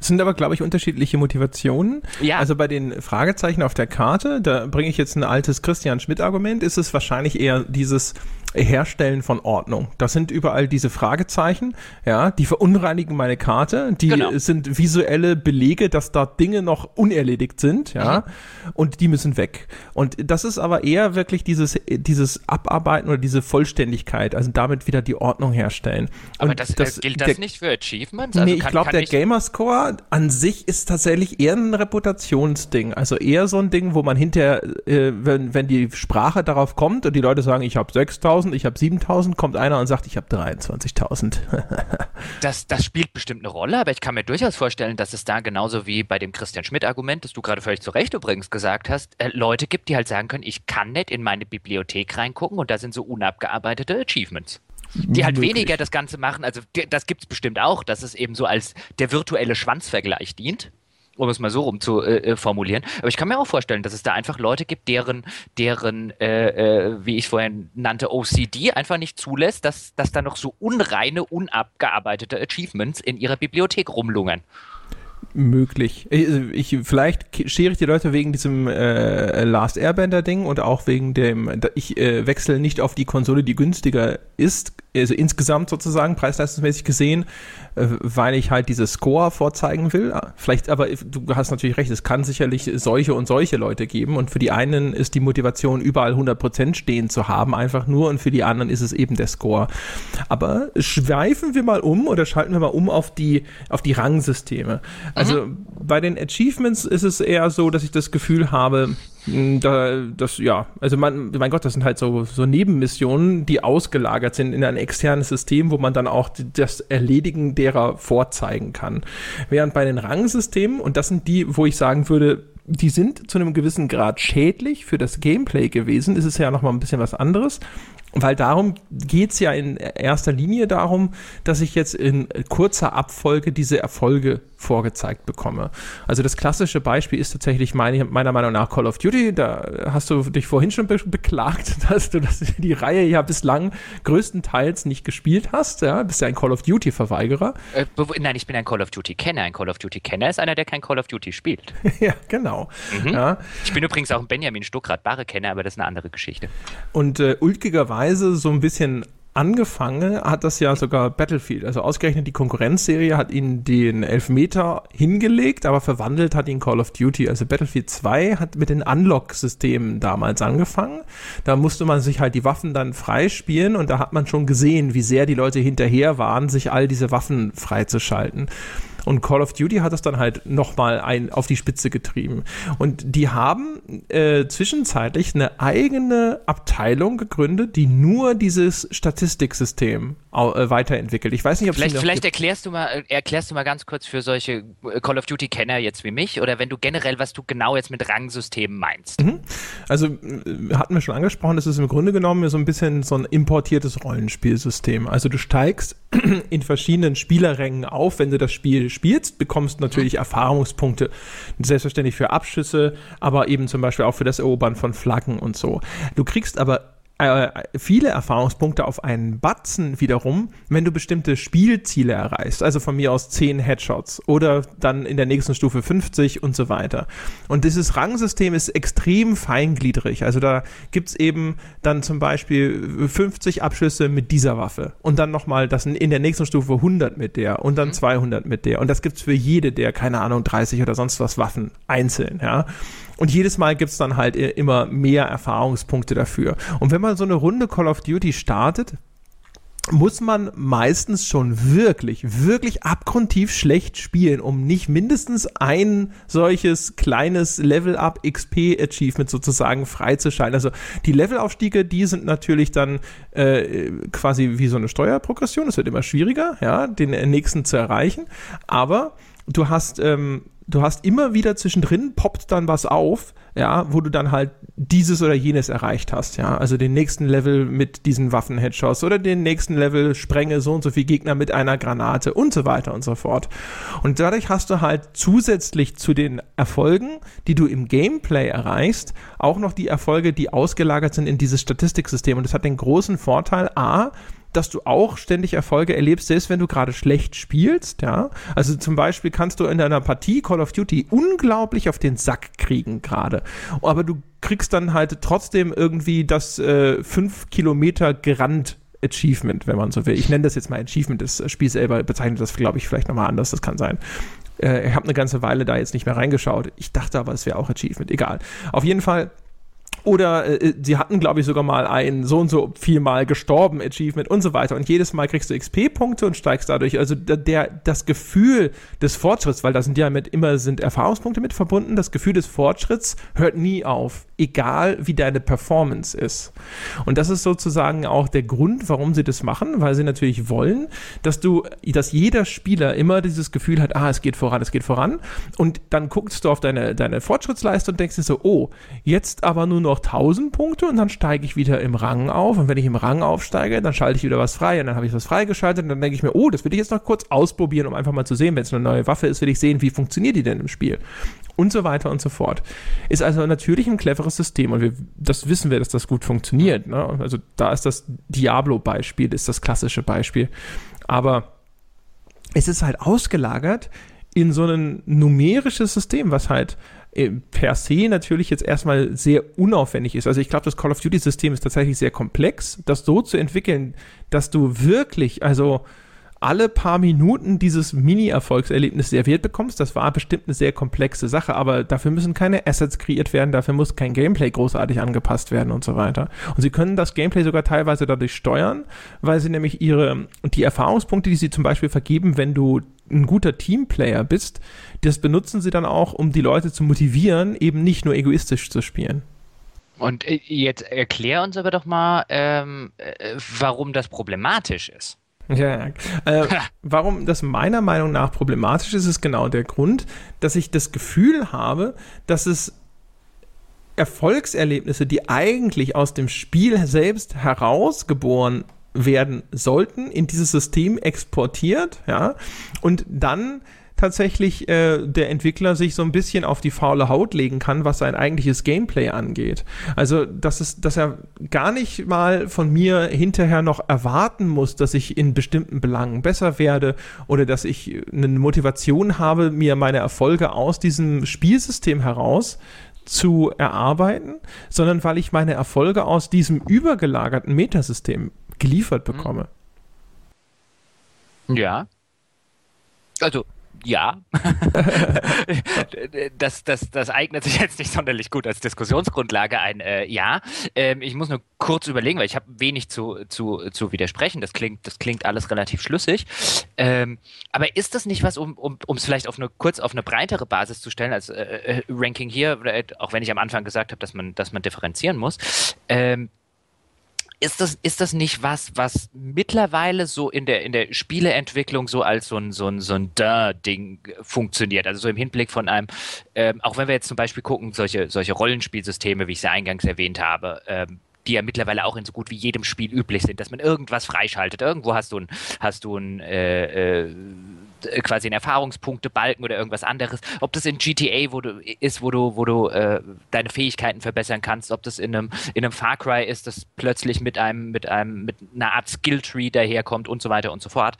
Es sind aber, glaube ich, unterschiedliche Motivationen. Ja. Also bei den Fragezeichen auf der Karte, da bringe ich jetzt ein altes Christian Schmidt-Argument, ist es wahrscheinlich eher dieses, Herstellen von Ordnung. Das sind überall diese Fragezeichen, ja, die verunreinigen meine Karte, die genau. sind visuelle Belege, dass da Dinge noch unerledigt sind, ja, mhm. und die müssen weg. Und das ist aber eher wirklich dieses, dieses Abarbeiten oder diese Vollständigkeit, also damit wieder die Ordnung herstellen. Aber und das, äh, das, gilt das der, nicht für Achievements? Also nee, ich glaube, der Gamerscore an sich ist tatsächlich eher ein Reputationsding, also eher so ein Ding, wo man hinterher, äh, wenn, wenn die Sprache darauf kommt und die Leute sagen, ich habe 6000 7000, ich habe 7000, kommt einer und sagt, ich habe 23.000. das, das spielt bestimmt eine Rolle, aber ich kann mir durchaus vorstellen, dass es da genauso wie bei dem Christian Schmidt-Argument, das du gerade völlig zu Recht übrigens gesagt hast, äh, Leute gibt, die halt sagen können, ich kann nicht in meine Bibliothek reingucken und da sind so unabgearbeitete Achievements die halt Möglich. weniger das Ganze machen. Also das gibt es bestimmt auch, dass es eben so als der virtuelle Schwanzvergleich dient um es mal so rum zu äh, äh, formulieren. Aber ich kann mir auch vorstellen, dass es da einfach Leute gibt, deren, deren äh, äh, wie ich vorhin nannte, OCD einfach nicht zulässt, dass, dass da noch so unreine, unabgearbeitete Achievements in ihrer Bibliothek rumlungern möglich. Ich, ich, vielleicht schere ich die Leute wegen diesem äh, Last Airbender Ding und auch wegen dem ich äh, wechsle nicht auf die Konsole, die günstiger ist, also insgesamt sozusagen preisleistungsmäßig gesehen, äh, weil ich halt diese Score vorzeigen will. Vielleicht, aber du hast natürlich recht, es kann sicherlich solche und solche Leute geben und für die einen ist die Motivation überall 100% stehen zu haben, einfach nur und für die anderen ist es eben der Score. Aber schweifen wir mal um oder schalten wir mal um auf die, auf die Rangsysteme. Also mhm. bei den Achievements ist es eher so, dass ich das Gefühl habe, da, das, ja, also man, mein Gott, das sind halt so, so Nebenmissionen, die ausgelagert sind in ein externes System, wo man dann auch das Erledigen derer vorzeigen kann. Während bei den Rangsystemen, und das sind die, wo ich sagen würde, die sind zu einem gewissen Grad schädlich für das Gameplay gewesen, ist es ja nochmal ein bisschen was anderes. Weil darum geht's ja in erster Linie darum, dass ich jetzt in kurzer Abfolge diese Erfolge vorgezeigt bekomme. Also das klassische Beispiel ist tatsächlich meine, meiner Meinung nach Call of Duty. Da hast du dich vorhin schon be beklagt, dass du das, die Reihe ja bislang größtenteils nicht gespielt hast. Ja, bist ja ein Call of Duty-Verweigerer. Äh, nein, ich bin ein Call of Duty-Kenner. Ein Call of Duty-Kenner ist einer, der kein Call of Duty spielt. ja, genau. Mhm. Ja. Ich bin übrigens auch ein Benjamin Stuckrad-Barre-Kenner, aber das ist eine andere Geschichte. Und äh, ulkigerweise so ein bisschen angefangen hat das ja sogar Battlefield. Also ausgerechnet die Konkurrenzserie hat ihn den Elfmeter hingelegt, aber verwandelt hat ihn Call of Duty. Also Battlefield 2 hat mit den Unlock-Systemen damals angefangen. Da musste man sich halt die Waffen dann freispielen und da hat man schon gesehen, wie sehr die Leute hinterher waren, sich all diese Waffen freizuschalten. Und Call of Duty hat das dann halt nochmal ein, auf die Spitze getrieben. Und die haben äh, zwischenzeitlich eine eigene Abteilung gegründet, die nur dieses Statistiksystem äh, weiterentwickelt. Ich weiß nicht, ob vielleicht, vielleicht erklärst du mal, äh, erklärst du mal ganz kurz für solche äh, Call of Duty Kenner jetzt wie mich oder wenn du generell, was du genau jetzt mit Rangsystemen meinst. Mhm. Also hatten wir schon angesprochen, das ist im Grunde genommen so ein bisschen so ein importiertes Rollenspielsystem. Also du steigst in verschiedenen Spielerrängen auf, wenn du das Spiel spielst, bekommst natürlich mhm. Erfahrungspunkte, selbstverständlich für Abschüsse, aber eben zum Beispiel auch für das Erobern von Flaggen und so. Du kriegst aber äh, viele Erfahrungspunkte auf einen Batzen wiederum, wenn du bestimmte Spielziele erreichst. Also von mir aus 10 Headshots oder dann in der nächsten Stufe 50 und so weiter. Und dieses Rangsystem ist extrem feingliedrig. Also da gibt es eben dann zum Beispiel 50 Abschüsse mit dieser Waffe und dann nochmal das in der nächsten Stufe 100 mit der und dann 200 mhm. mit der. Und das gibt es für jede der, keine Ahnung, 30 oder sonst was Waffen einzeln. Ja. Und jedes Mal gibt es dann halt immer mehr Erfahrungspunkte dafür. Und wenn man so eine Runde Call of Duty startet, muss man meistens schon wirklich, wirklich abgrundtief schlecht spielen, um nicht mindestens ein solches kleines Level-Up XP-Achievement sozusagen freizuschalten. Also die Levelaufstiege, die sind natürlich dann äh, quasi wie so eine Steuerprogression. Es wird immer schwieriger, ja, den nächsten zu erreichen. Aber du hast ähm, du hast immer wieder zwischendrin poppt dann was auf, ja, wo du dann halt dieses oder jenes erreicht hast, ja, also den nächsten Level mit diesen Waffen-Headshots oder den nächsten Level sprenge so und so viel Gegner mit einer Granate und so weiter und so fort. Und dadurch hast du halt zusätzlich zu den Erfolgen, die du im Gameplay erreichst, auch noch die Erfolge, die ausgelagert sind in dieses Statistiksystem und das hat den großen Vorteil, a, dass du auch ständig Erfolge erlebst, selbst wenn du gerade schlecht spielst, ja. Also zum Beispiel kannst du in deiner Partie Call of Duty unglaublich auf den Sack kriegen gerade. Aber du kriegst dann halt trotzdem irgendwie das äh, fünf Kilometer gerannt Achievement, wenn man so will. Ich nenne das jetzt mal Achievement. Das Spiel selber bezeichnet das, glaube ich, vielleicht nochmal anders. Das kann sein. Äh, ich habe eine ganze Weile da jetzt nicht mehr reingeschaut. Ich dachte aber, es wäre auch Achievement. Egal. Auf jeden Fall oder äh, sie hatten, glaube ich, sogar mal ein so und so viel Mal gestorben Achievement und so weiter. Und jedes Mal kriegst du XP-Punkte und steigst dadurch. Also der, das Gefühl des Fortschritts, weil da sind ja mit immer sind Erfahrungspunkte mit verbunden, das Gefühl des Fortschritts hört nie auf, egal wie deine Performance ist. Und das ist sozusagen auch der Grund, warum sie das machen, weil sie natürlich wollen, dass du, dass jeder Spieler immer dieses Gefühl hat, ah, es geht voran, es geht voran. Und dann guckst du auf deine, deine Fortschrittsleiste und denkst dir so, oh, jetzt aber nur noch noch 1000 Punkte und dann steige ich wieder im Rang auf. Und wenn ich im Rang aufsteige, dann schalte ich wieder was frei und dann habe ich was freigeschaltet und dann denke ich mir, oh, das will ich jetzt noch kurz ausprobieren, um einfach mal zu sehen, wenn es eine neue Waffe ist, will ich sehen, wie funktioniert die denn im Spiel. Und so weiter und so fort. Ist also natürlich ein cleveres System und wir, das wissen wir, dass das gut funktioniert. Ne? Also da ist das Diablo-Beispiel, ist das klassische Beispiel. Aber es ist halt ausgelagert in so ein numerisches System, was halt äh, per se natürlich jetzt erstmal sehr unaufwendig ist. Also ich glaube, das Call of Duty-System ist tatsächlich sehr komplex. Das so zu entwickeln, dass du wirklich, also alle paar Minuten dieses Mini-Erfolgserlebnis serviert bekommst. Das war bestimmt eine sehr komplexe Sache, aber dafür müssen keine Assets kreiert werden, dafür muss kein Gameplay großartig angepasst werden und so weiter. Und sie können das Gameplay sogar teilweise dadurch steuern, weil sie nämlich ihre, die Erfahrungspunkte, die sie zum Beispiel vergeben, wenn du ein guter Teamplayer bist, das benutzen sie dann auch, um die Leute zu motivieren, eben nicht nur egoistisch zu spielen. Und äh, jetzt erklär uns aber doch mal, ähm, äh, warum das problematisch ist. Ja, äh, warum das meiner Meinung nach problematisch ist, ist genau der Grund, dass ich das Gefühl habe, dass es Erfolgserlebnisse, die eigentlich aus dem Spiel selbst herausgeboren werden sollten, in dieses System exportiert, ja, und dann tatsächlich äh, der Entwickler sich so ein bisschen auf die faule Haut legen kann, was sein eigentliches Gameplay angeht. Also, dass, es, dass er gar nicht mal von mir hinterher noch erwarten muss, dass ich in bestimmten Belangen besser werde oder dass ich eine Motivation habe, mir meine Erfolge aus diesem Spielsystem heraus zu erarbeiten, sondern weil ich meine Erfolge aus diesem übergelagerten Metasystem geliefert bekomme. Ja. Also ja. das, das, das eignet sich jetzt nicht sonderlich gut als Diskussionsgrundlage ein äh, Ja. Ähm, ich muss nur kurz überlegen, weil ich habe wenig zu, zu, zu widersprechen. Das klingt, das klingt alles relativ schlüssig. Ähm, aber ist das nicht was, um um um, es vielleicht auf eine kurz auf eine breitere Basis zu stellen als äh, äh Ranking hier, auch wenn ich am Anfang gesagt habe, dass man, dass man differenzieren muss? Ähm, ist das, ist das nicht was, was mittlerweile so in der, in der Spieleentwicklung so als so ein, so ein, so ein Ding funktioniert? Also so im Hinblick von einem, ähm, auch wenn wir jetzt zum Beispiel gucken, solche, solche Rollenspielsysteme, wie ich sie eingangs erwähnt habe, ähm, die ja mittlerweile auch in so gut wie jedem Spiel üblich sind, dass man irgendwas freischaltet. Irgendwo hast du ein, hast du ein äh, äh, quasi ein Erfahrungspunkte-Balken oder irgendwas anderes. Ob das in GTA wo du, ist, wo du, wo du äh, deine Fähigkeiten verbessern kannst, ob das in einem, in einem Far Cry ist, das plötzlich mit einem, mit einem, mit einer Art Skilltree daherkommt und so weiter und so fort.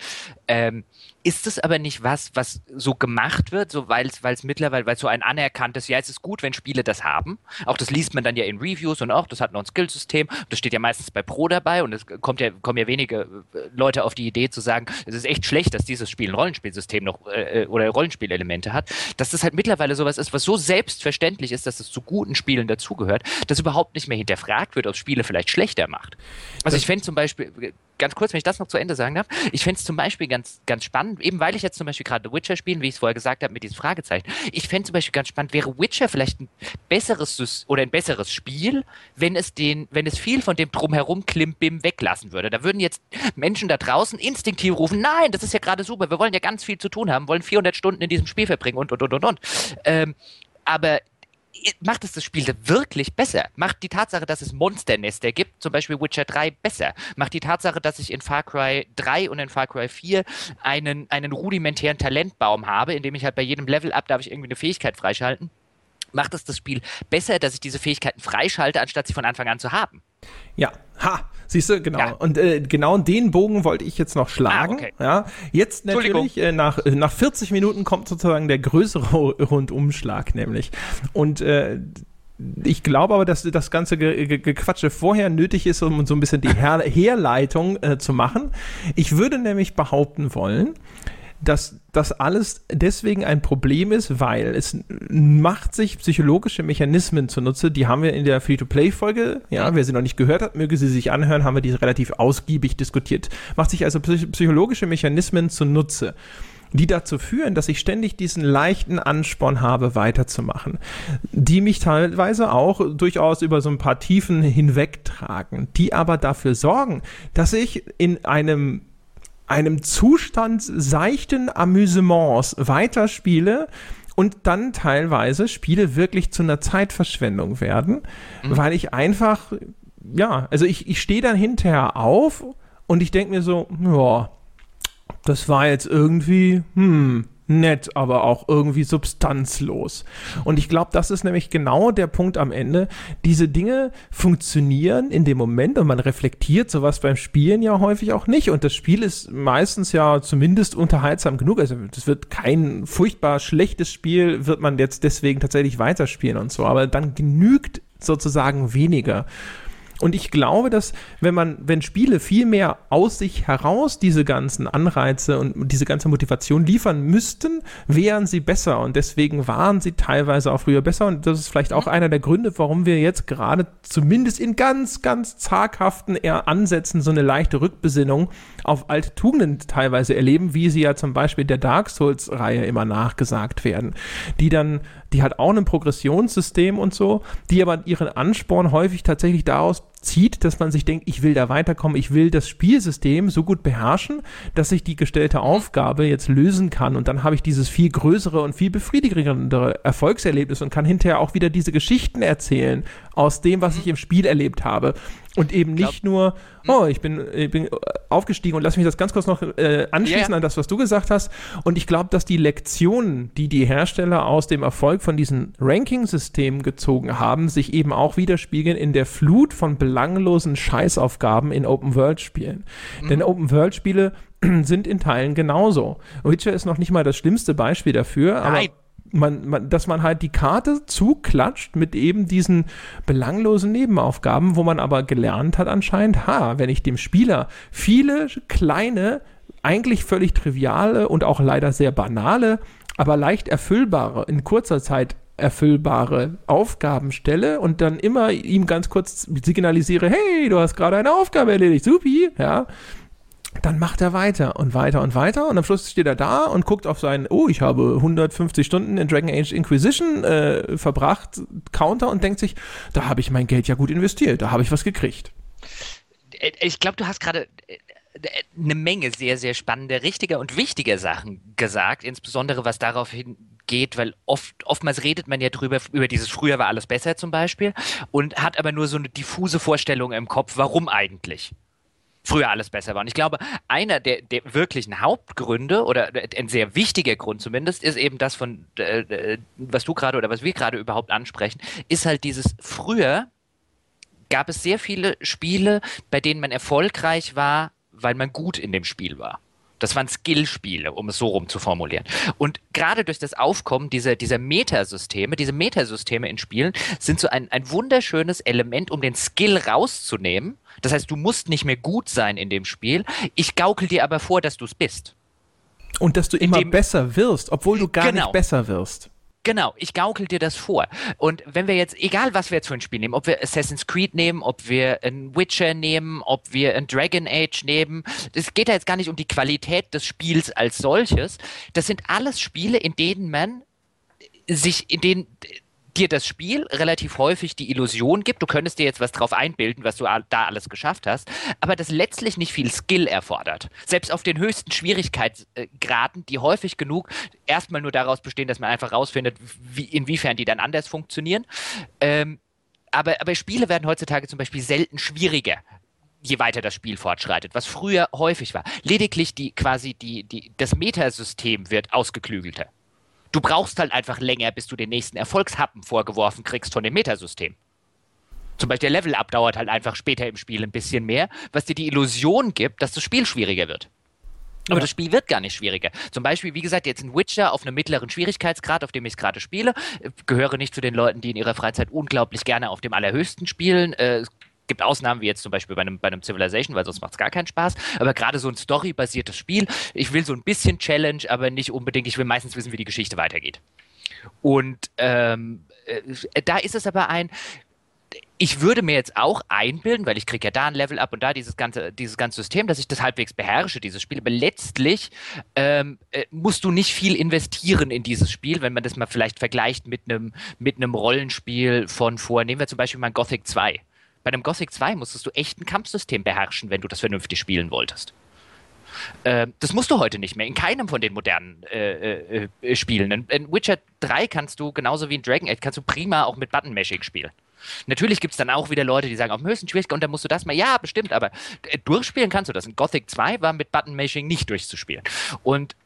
Ähm, ist es aber nicht was, was so gemacht wird, so weil es mittlerweile, weil so ein anerkanntes, ja, es ist gut, wenn Spiele das haben. Auch das liest man dann ja in Reviews und auch, das hat noch ein Skillsystem. Das steht ja meistens bei Pro dabei und es kommt ja, kommen ja wenige äh, Leute auf die Idee zu sagen, es ist echt schlecht, dass dieses Spiel ein Rollenspielsystem noch äh, äh, oder Rollenspielelemente hat. Dass das halt mittlerweile sowas ist, was so selbstverständlich ist, dass es zu guten Spielen dazugehört, dass überhaupt nicht mehr hinterfragt wird, ob Spiele vielleicht schlechter macht. Also das ich fände zum Beispiel, ganz kurz, wenn ich das noch zu Ende sagen darf, ich fände es zum Beispiel ganz, ganz spannend, eben weil ich jetzt zum Beispiel gerade Witcher spiele, wie ich es vorher gesagt habe, mit diesem Fragezeichen. Ich fände zum Beispiel ganz spannend, wäre Witcher vielleicht ein besseres oder ein besseres Spiel, wenn es den, wenn es viel von dem drumherum Klimbim weglassen würde. Da würden jetzt Menschen da draußen instinktiv rufen, nein, das ist ja gerade super, wir wollen ja ganz viel zu tun haben, wollen 400 Stunden in diesem Spiel verbringen und, und, und, und, und. Ähm, aber macht es das Spiel wirklich besser? Macht die Tatsache, dass es Monsternester gibt, zum Beispiel Witcher 3, besser? Macht die Tatsache, dass ich in Far Cry 3 und in Far Cry 4 einen, einen rudimentären Talentbaum habe, in dem ich halt bei jedem Level up darf ich irgendwie eine Fähigkeit freischalten? Macht es das Spiel besser, dass ich diese Fähigkeiten freischalte, anstatt sie von Anfang an zu haben? Ja, ha, Siehst du, genau. Ja. Und äh, genau den Bogen wollte ich jetzt noch schlagen. Ah, okay. Ja, jetzt natürlich äh, nach, äh, nach 40 Minuten kommt sozusagen der größere Rundumschlag nämlich. Und äh, ich glaube aber, dass das ganze Gequatsche vorher nötig ist, um so ein bisschen die Her Herleitung äh, zu machen. Ich würde nämlich behaupten wollen, dass das alles deswegen ein Problem ist, weil es macht sich psychologische Mechanismen zunutze, die haben wir in der Free-to-Play-Folge, ja, wer sie noch nicht gehört hat, möge sie sich anhören, haben wir die relativ ausgiebig diskutiert. Macht sich also psychologische Mechanismen zunutze die dazu führen, dass ich ständig diesen leichten Ansporn habe, weiterzumachen, die mich teilweise auch durchaus über so ein paar Tiefen hinwegtragen, die aber dafür sorgen, dass ich in einem einem Zustand seichten Amüsements weiterspiele und dann teilweise Spiele wirklich zu einer Zeitverschwendung werden, mhm. weil ich einfach, ja, also ich, ich stehe dann hinterher auf und ich denke mir so, ja, das war jetzt irgendwie, hm, nett, aber auch irgendwie substanzlos. Und ich glaube, das ist nämlich genau der Punkt am Ende. Diese Dinge funktionieren in dem Moment und man reflektiert sowas beim Spielen ja häufig auch nicht. Und das Spiel ist meistens ja zumindest unterhaltsam genug. Also das wird kein furchtbar schlechtes Spiel, wird man jetzt deswegen tatsächlich weiterspielen und so. Aber dann genügt sozusagen weniger. Und ich glaube, dass wenn man, wenn Spiele viel mehr aus sich heraus diese ganzen Anreize und diese ganze Motivation liefern müssten, wären sie besser. Und deswegen waren sie teilweise auch früher besser. Und das ist vielleicht auch einer der Gründe, warum wir jetzt gerade zumindest in ganz, ganz zaghaften eher Ansätzen so eine leichte Rückbesinnung auf alte Tugenden teilweise erleben, wie sie ja zum Beispiel der Dark Souls-Reihe immer nachgesagt werden, die dann die hat auch ein Progressionssystem und so, die aber ihren Ansporn häufig tatsächlich daraus zieht, dass man sich denkt, ich will da weiterkommen, ich will das Spielsystem so gut beherrschen, dass ich die gestellte Aufgabe jetzt lösen kann. Und dann habe ich dieses viel größere und viel befriedigendere Erfolgserlebnis und kann hinterher auch wieder diese Geschichten erzählen aus dem, was ich im Spiel erlebt habe und eben nicht nur, hm. oh, ich bin, ich bin aufgestiegen und lass mich das ganz kurz noch äh, anschließen yeah. an das, was du gesagt hast. Und ich glaube, dass die Lektionen, die die Hersteller aus dem Erfolg von diesen Ranking-Systemen gezogen haben, sich eben auch widerspiegeln in der Flut von belanglosen Scheißaufgaben in Open-World-Spielen. Mhm. Denn Open-World-Spiele sind in Teilen genauso. Witcher ist noch nicht mal das schlimmste Beispiel dafür, Nein. aber man, man, dass man halt die Karte zuklatscht mit eben diesen belanglosen Nebenaufgaben, wo man aber gelernt hat anscheinend, ha, wenn ich dem Spieler viele kleine, eigentlich völlig triviale und auch leider sehr banale, aber leicht erfüllbare, in kurzer Zeit erfüllbare Aufgaben stelle und dann immer ihm ganz kurz signalisiere, hey, du hast gerade eine Aufgabe erledigt, supi, ja, dann macht er weiter und weiter und weiter und am Schluss steht er da und guckt auf seinen, oh, ich habe 150 Stunden in Dragon Age Inquisition äh, verbracht, Counter und denkt sich, da habe ich mein Geld ja gut investiert, da habe ich was gekriegt. Äh, ich glaube, du hast gerade äh, eine Menge sehr, sehr spannende, richtige und wichtige Sachen gesagt, insbesondere was darauf hingeht, weil oft, oftmals redet man ja drüber, über dieses früher war alles besser zum Beispiel und hat aber nur so eine diffuse Vorstellung im Kopf, warum eigentlich früher alles besser war. Und ich glaube, einer der, der wirklichen Hauptgründe oder ein sehr wichtiger Grund zumindest ist eben das von, äh, äh, was du gerade oder was wir gerade überhaupt ansprechen, ist halt dieses früher gab es sehr viele Spiele, bei denen man erfolgreich war, weil man gut in dem Spiel war. Das waren Skillspiele, um es so rum zu formulieren. Und gerade durch das Aufkommen dieser, dieser Metasysteme, diese Metasysteme in Spielen sind so ein, ein wunderschönes Element, um den Skill rauszunehmen das heißt, du musst nicht mehr gut sein in dem Spiel. Ich gaukel dir aber vor, dass du es bist. Und dass du immer besser wirst, obwohl du gar genau. nicht besser wirst. Genau, ich gaukel dir das vor. Und wenn wir jetzt, egal was wir jetzt für ein Spiel nehmen, ob wir Assassin's Creed nehmen, ob wir ein Witcher nehmen, ob wir ein Dragon Age nehmen, es geht da jetzt gar nicht um die Qualität des Spiels als solches. Das sind alles Spiele, in denen man sich, in denen dir das Spiel relativ häufig die Illusion gibt, du könntest dir jetzt was drauf einbilden, was du da alles geschafft hast, aber das letztlich nicht viel Skill erfordert. Selbst auf den höchsten Schwierigkeitsgraden, die häufig genug erstmal nur daraus bestehen, dass man einfach rausfindet, wie, inwiefern die dann anders funktionieren. Ähm, aber, aber Spiele werden heutzutage zum Beispiel selten schwieriger je weiter das Spiel fortschreitet, was früher häufig war. Lediglich die quasi die, die, das Metasystem wird ausgeklügelter. Du brauchst halt einfach länger, bis du den nächsten Erfolgshappen vorgeworfen kriegst von dem Metasystem. Zum Beispiel der Level-Up dauert halt einfach später im Spiel ein bisschen mehr, was dir die Illusion gibt, dass das Spiel schwieriger wird. Aber ja. das Spiel wird gar nicht schwieriger. Zum Beispiel, wie gesagt, jetzt ein Witcher auf einem mittleren Schwierigkeitsgrad, auf dem ich es gerade spiele. Gehöre nicht zu den Leuten, die in ihrer Freizeit unglaublich gerne auf dem allerhöchsten spielen. Äh, gibt Ausnahmen, wie jetzt zum Beispiel bei einem, bei einem Civilization, weil sonst macht es gar keinen Spaß. Aber gerade so ein storybasiertes Spiel, ich will so ein bisschen Challenge, aber nicht unbedingt, ich will meistens wissen, wie die Geschichte weitergeht. Und ähm, äh, da ist es aber ein, ich würde mir jetzt auch einbilden, weil ich kriege ja da ein Level up und da dieses ganze, dieses ganze System, dass ich das halbwegs beherrsche, dieses Spiel. Aber letztlich ähm, äh, musst du nicht viel investieren in dieses Spiel, wenn man das mal vielleicht vergleicht mit einem mit Rollenspiel von vor. Nehmen wir zum Beispiel mal Gothic 2. Bei einem Gothic 2 musstest du echt ein Kampfsystem beherrschen, wenn du das vernünftig spielen wolltest. Äh, das musst du heute nicht mehr, in keinem von den modernen äh, äh, äh Spielen. In, in, Witcher 3 kannst du, genauso wie in Dragon Age, kannst du prima auch mit Button-Mashing spielen. Natürlich gibt es dann auch wieder Leute, die sagen, auf dem höchsten Schwierigkeit, und dann musst du das mal, ja, bestimmt, aber äh, durchspielen kannst du das. In Gothic 2 war mit Button-Mashing nicht durchzuspielen. Und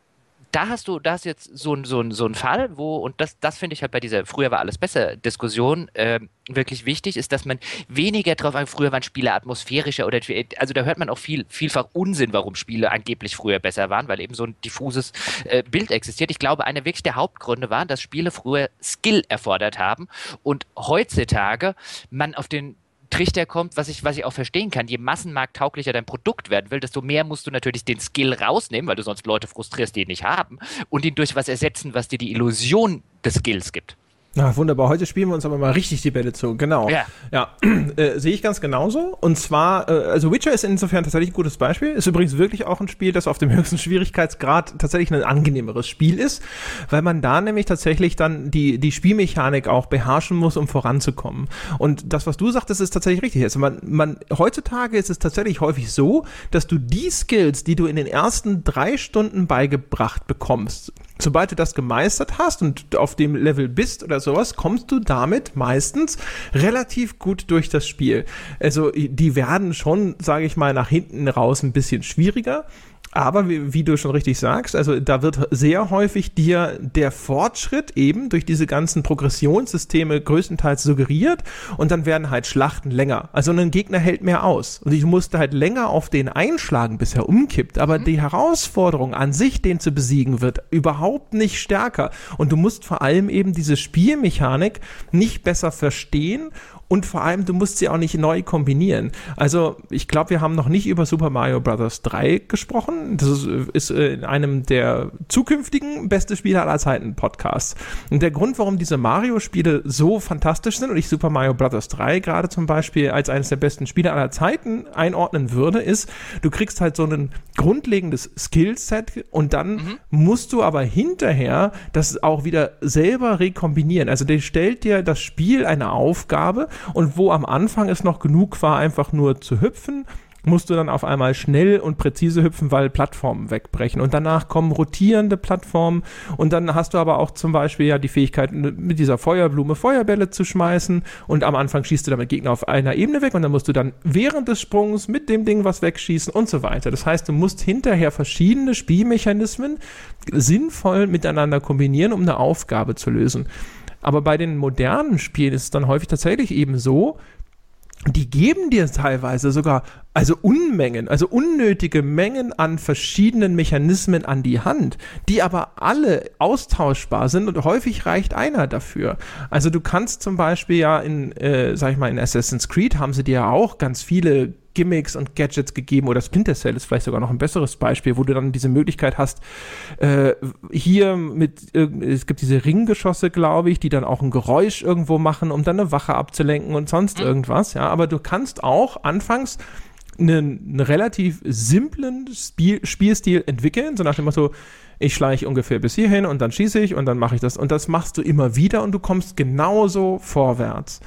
da hast du, da hast jetzt so, so, so ein Fall, wo, und das, das finde ich halt bei dieser Früher war alles besser Diskussion äh, wirklich wichtig, ist, dass man weniger drauf ein, früher waren Spiele atmosphärischer oder, also da hört man auch viel, vielfach Unsinn, warum Spiele angeblich früher besser waren, weil eben so ein diffuses äh, Bild existiert. Ich glaube, einer wirklich der Hauptgründe waren, dass Spiele früher Skill erfordert haben und heutzutage man auf den Trichter kommt, was ich, was ich auch verstehen kann. Je massenmarkttauglicher dein Produkt werden will, desto mehr musst du natürlich den Skill rausnehmen, weil du sonst Leute frustrierst, die ihn nicht haben, und ihn durch was ersetzen, was dir die Illusion des Skills gibt. Na, wunderbar. Heute spielen wir uns aber mal richtig die Bälle zu. Genau. Ja. Ja, äh, sehe ich ganz genauso. Und zwar, äh, also Witcher ist insofern tatsächlich ein gutes Beispiel. Ist übrigens wirklich auch ein Spiel, das auf dem höchsten Schwierigkeitsgrad tatsächlich ein angenehmeres Spiel ist, weil man da nämlich tatsächlich dann die, die Spielmechanik auch beherrschen muss, um voranzukommen. Und das, was du sagtest, ist tatsächlich richtig. Also man, man, heutzutage ist es tatsächlich häufig so, dass du die Skills, die du in den ersten drei Stunden beigebracht bekommst, sobald du das gemeistert hast und auf dem Level bist oder sowas, kommst du damit meistens relativ gut durch das Spiel. Also die werden schon, sage ich mal, nach hinten raus ein bisschen schwieriger. Aber wie, wie, du schon richtig sagst, also da wird sehr häufig dir der Fortschritt eben durch diese ganzen Progressionssysteme größtenteils suggeriert und dann werden halt Schlachten länger. Also ein Gegner hält mehr aus und ich musste halt länger auf den einschlagen, bis er umkippt. Aber mhm. die Herausforderung an sich, den zu besiegen, wird überhaupt nicht stärker. Und du musst vor allem eben diese Spielmechanik nicht besser verstehen und vor allem, du musst sie auch nicht neu kombinieren. Also, ich glaube, wir haben noch nicht über Super Mario Bros. 3 gesprochen. Das ist, ist in einem der zukünftigen beste Spiele aller Zeiten Podcasts. Und der Grund, warum diese Mario-Spiele so fantastisch sind und ich Super Mario Bros. 3 gerade zum Beispiel als eines der besten Spiele aller Zeiten einordnen würde, ist, du kriegst halt so ein grundlegendes Skillset und dann mhm. musst du aber hinterher das auch wieder selber rekombinieren. Also der stellt dir das Spiel eine Aufgabe und wo am Anfang es noch genug war, einfach nur zu hüpfen, musst du dann auf einmal schnell und präzise hüpfen, weil Plattformen wegbrechen. Und danach kommen rotierende Plattformen und dann hast du aber auch zum Beispiel ja die Fähigkeit, mit dieser Feuerblume Feuerbälle zu schmeißen und am Anfang schießt du damit Gegner auf einer Ebene weg und dann musst du dann während des Sprungs mit dem Ding was wegschießen und so weiter. Das heißt, du musst hinterher verschiedene Spielmechanismen sinnvoll miteinander kombinieren, um eine Aufgabe zu lösen. Aber bei den modernen Spielen ist es dann häufig tatsächlich eben so, die geben dir teilweise sogar also Unmengen, also unnötige Mengen an verschiedenen Mechanismen an die Hand, die aber alle austauschbar sind und häufig reicht einer dafür. Also du kannst zum Beispiel ja in, äh, sag ich mal, in Assassin's Creed haben sie dir ja auch ganz viele Gimmicks und Gadgets gegeben oder Splinter Cell ist vielleicht sogar noch ein besseres Beispiel, wo du dann diese Möglichkeit hast, äh, hier mit, äh, es gibt diese Ringgeschosse, glaube ich, die dann auch ein Geräusch irgendwo machen, um dann eine Wache abzulenken und sonst mhm. irgendwas, ja, aber du kannst auch anfangs einen, einen relativ simplen Spiel, Spielstil entwickeln, so nach dem Motto, ich schleiche ungefähr bis hierhin und dann schieße ich und dann mache ich das. Und das machst du immer wieder und du kommst genauso vorwärts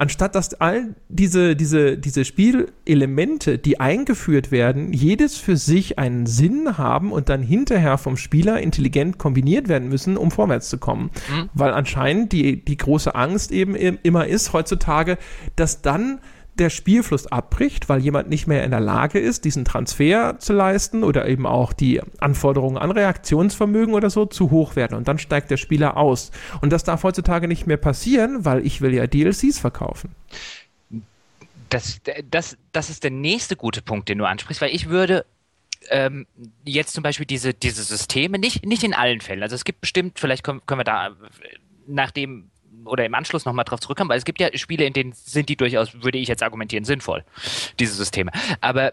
anstatt dass all diese, diese, diese Spielelemente, die eingeführt werden, jedes für sich einen Sinn haben und dann hinterher vom Spieler intelligent kombiniert werden müssen, um vorwärts zu kommen. Mhm. Weil anscheinend die, die große Angst eben immer ist heutzutage, dass dann der Spielfluss abbricht, weil jemand nicht mehr in der Lage ist, diesen Transfer zu leisten oder eben auch die Anforderungen an Reaktionsvermögen oder so zu hoch werden und dann steigt der Spieler aus. Und das darf heutzutage nicht mehr passieren, weil ich will ja DLCs verkaufen. Das, das, das ist der nächste gute Punkt, den du ansprichst, weil ich würde ähm, jetzt zum Beispiel diese, diese Systeme, nicht, nicht in allen Fällen, also es gibt bestimmt, vielleicht können, können wir da nach dem oder im Anschluss nochmal drauf zurückkommen, weil es gibt ja Spiele, in denen sind die durchaus, würde ich jetzt argumentieren, sinnvoll, diese Systeme. Aber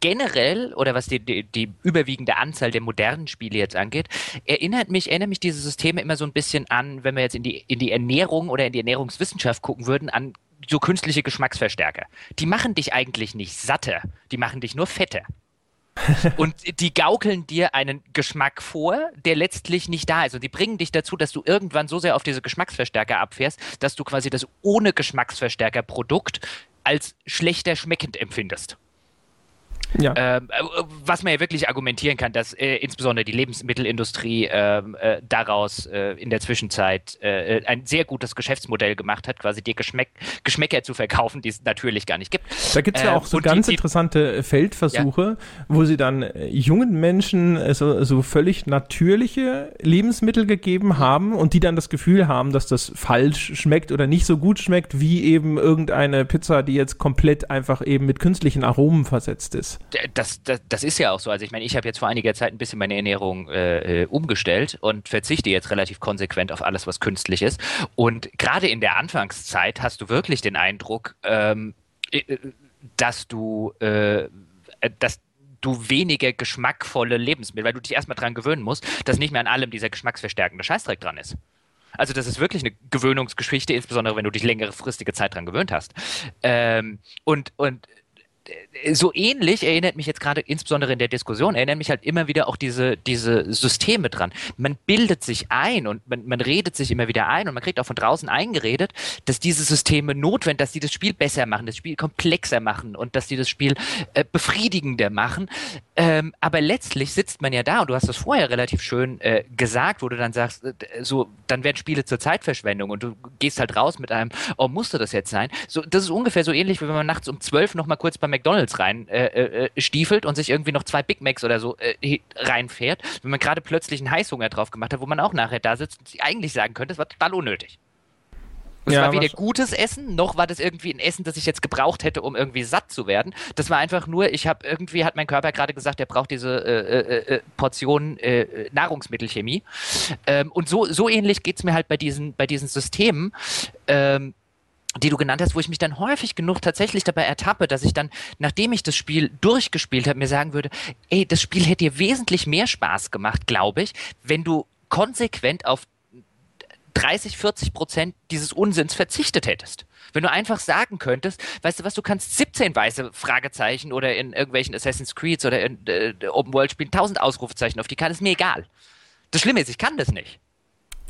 generell, oder was die, die, die, überwiegende Anzahl der modernen Spiele jetzt angeht, erinnert mich, erinnert mich diese Systeme immer so ein bisschen an, wenn wir jetzt in die, in die Ernährung oder in die Ernährungswissenschaft gucken würden, an so künstliche Geschmacksverstärker. Die machen dich eigentlich nicht satter, die machen dich nur fetter. Und die gaukeln dir einen Geschmack vor, der letztlich nicht da ist. Und die bringen dich dazu, dass du irgendwann so sehr auf diese Geschmacksverstärker abfährst, dass du quasi das ohne Geschmacksverstärker Produkt als schlechter schmeckend empfindest. Ja. Ähm, äh, was man ja wirklich argumentieren kann, dass äh, insbesondere die Lebensmittelindustrie ähm, äh, daraus äh, in der Zwischenzeit äh, ein sehr gutes Geschäftsmodell gemacht hat, quasi dir Geschmäck Geschmäcker zu verkaufen, die es natürlich gar nicht gibt. Da gibt es ja auch so ganz die, interessante Feldversuche, ja. wo sie dann äh, jungen Menschen so, so völlig natürliche Lebensmittel gegeben haben und die dann das Gefühl haben, dass das falsch schmeckt oder nicht so gut schmeckt, wie eben irgendeine Pizza, die jetzt komplett einfach eben mit künstlichen Aromen versetzt ist das, das, das ist ja auch so. Also ich meine, ich habe jetzt vor einiger Zeit ein bisschen meine Ernährung äh, äh, umgestellt und verzichte jetzt relativ konsequent auf alles, was künstlich ist. Und gerade in der Anfangszeit hast du wirklich den Eindruck, ähm, äh, dass du, äh, dass du weniger geschmackvolle Lebensmittel, weil du dich erstmal dran gewöhnen musst, dass nicht mehr an allem dieser geschmacksverstärkende Scheißdreck dran ist. Also das ist wirklich eine Gewöhnungsgeschichte, insbesondere wenn du dich längere fristige Zeit dran gewöhnt hast. Ähm, und, und so ähnlich erinnert mich jetzt gerade insbesondere in der Diskussion, erinnert mich halt immer wieder auch diese, diese Systeme dran. Man bildet sich ein und man, man redet sich immer wieder ein und man kriegt auch von draußen eingeredet, dass diese Systeme notwendig, dass sie das Spiel besser machen, das Spiel komplexer machen und dass sie das Spiel äh, befriedigender machen. Ähm, aber letztlich sitzt man ja da und du hast das vorher relativ schön äh, gesagt, wo du dann sagst, äh, so, dann werden Spiele zur Zeitverschwendung und du gehst halt raus mit einem, oh, musste das jetzt sein? So, das ist ungefähr so ähnlich, wie wenn man nachts um zwölf noch mal kurz beim McDonalds rein äh, äh, äh, stiefelt und sich irgendwie noch zwei Big Macs oder so äh, reinfährt, wenn man gerade plötzlich einen Heißhunger drauf gemacht hat, wo man auch nachher da sitzt und eigentlich sagen könnte, es war total unnötig. Es ja, war weder gutes Essen, noch war das irgendwie ein Essen, das ich jetzt gebraucht hätte, um irgendwie satt zu werden. Das war einfach nur, ich habe irgendwie, hat mein Körper gerade gesagt, er braucht diese äh, äh, äh Portion äh, Nahrungsmittelchemie. Ähm, und so, so ähnlich geht es mir halt bei diesen, bei diesen Systemen. Ähm, die du genannt hast, wo ich mich dann häufig genug tatsächlich dabei ertappe, dass ich dann, nachdem ich das Spiel durchgespielt habe, mir sagen würde, ey, das Spiel hätte dir wesentlich mehr Spaß gemacht, glaube ich, wenn du konsequent auf 30, 40 Prozent dieses Unsinns verzichtet hättest. Wenn du einfach sagen könntest, weißt du was, du kannst 17 weiße Fragezeichen oder in irgendwelchen Assassin's Creeds oder in äh, Open World Spielen 1000 Ausrufezeichen auf die kann, ist mir egal. Das Schlimme ist, ich kann das nicht.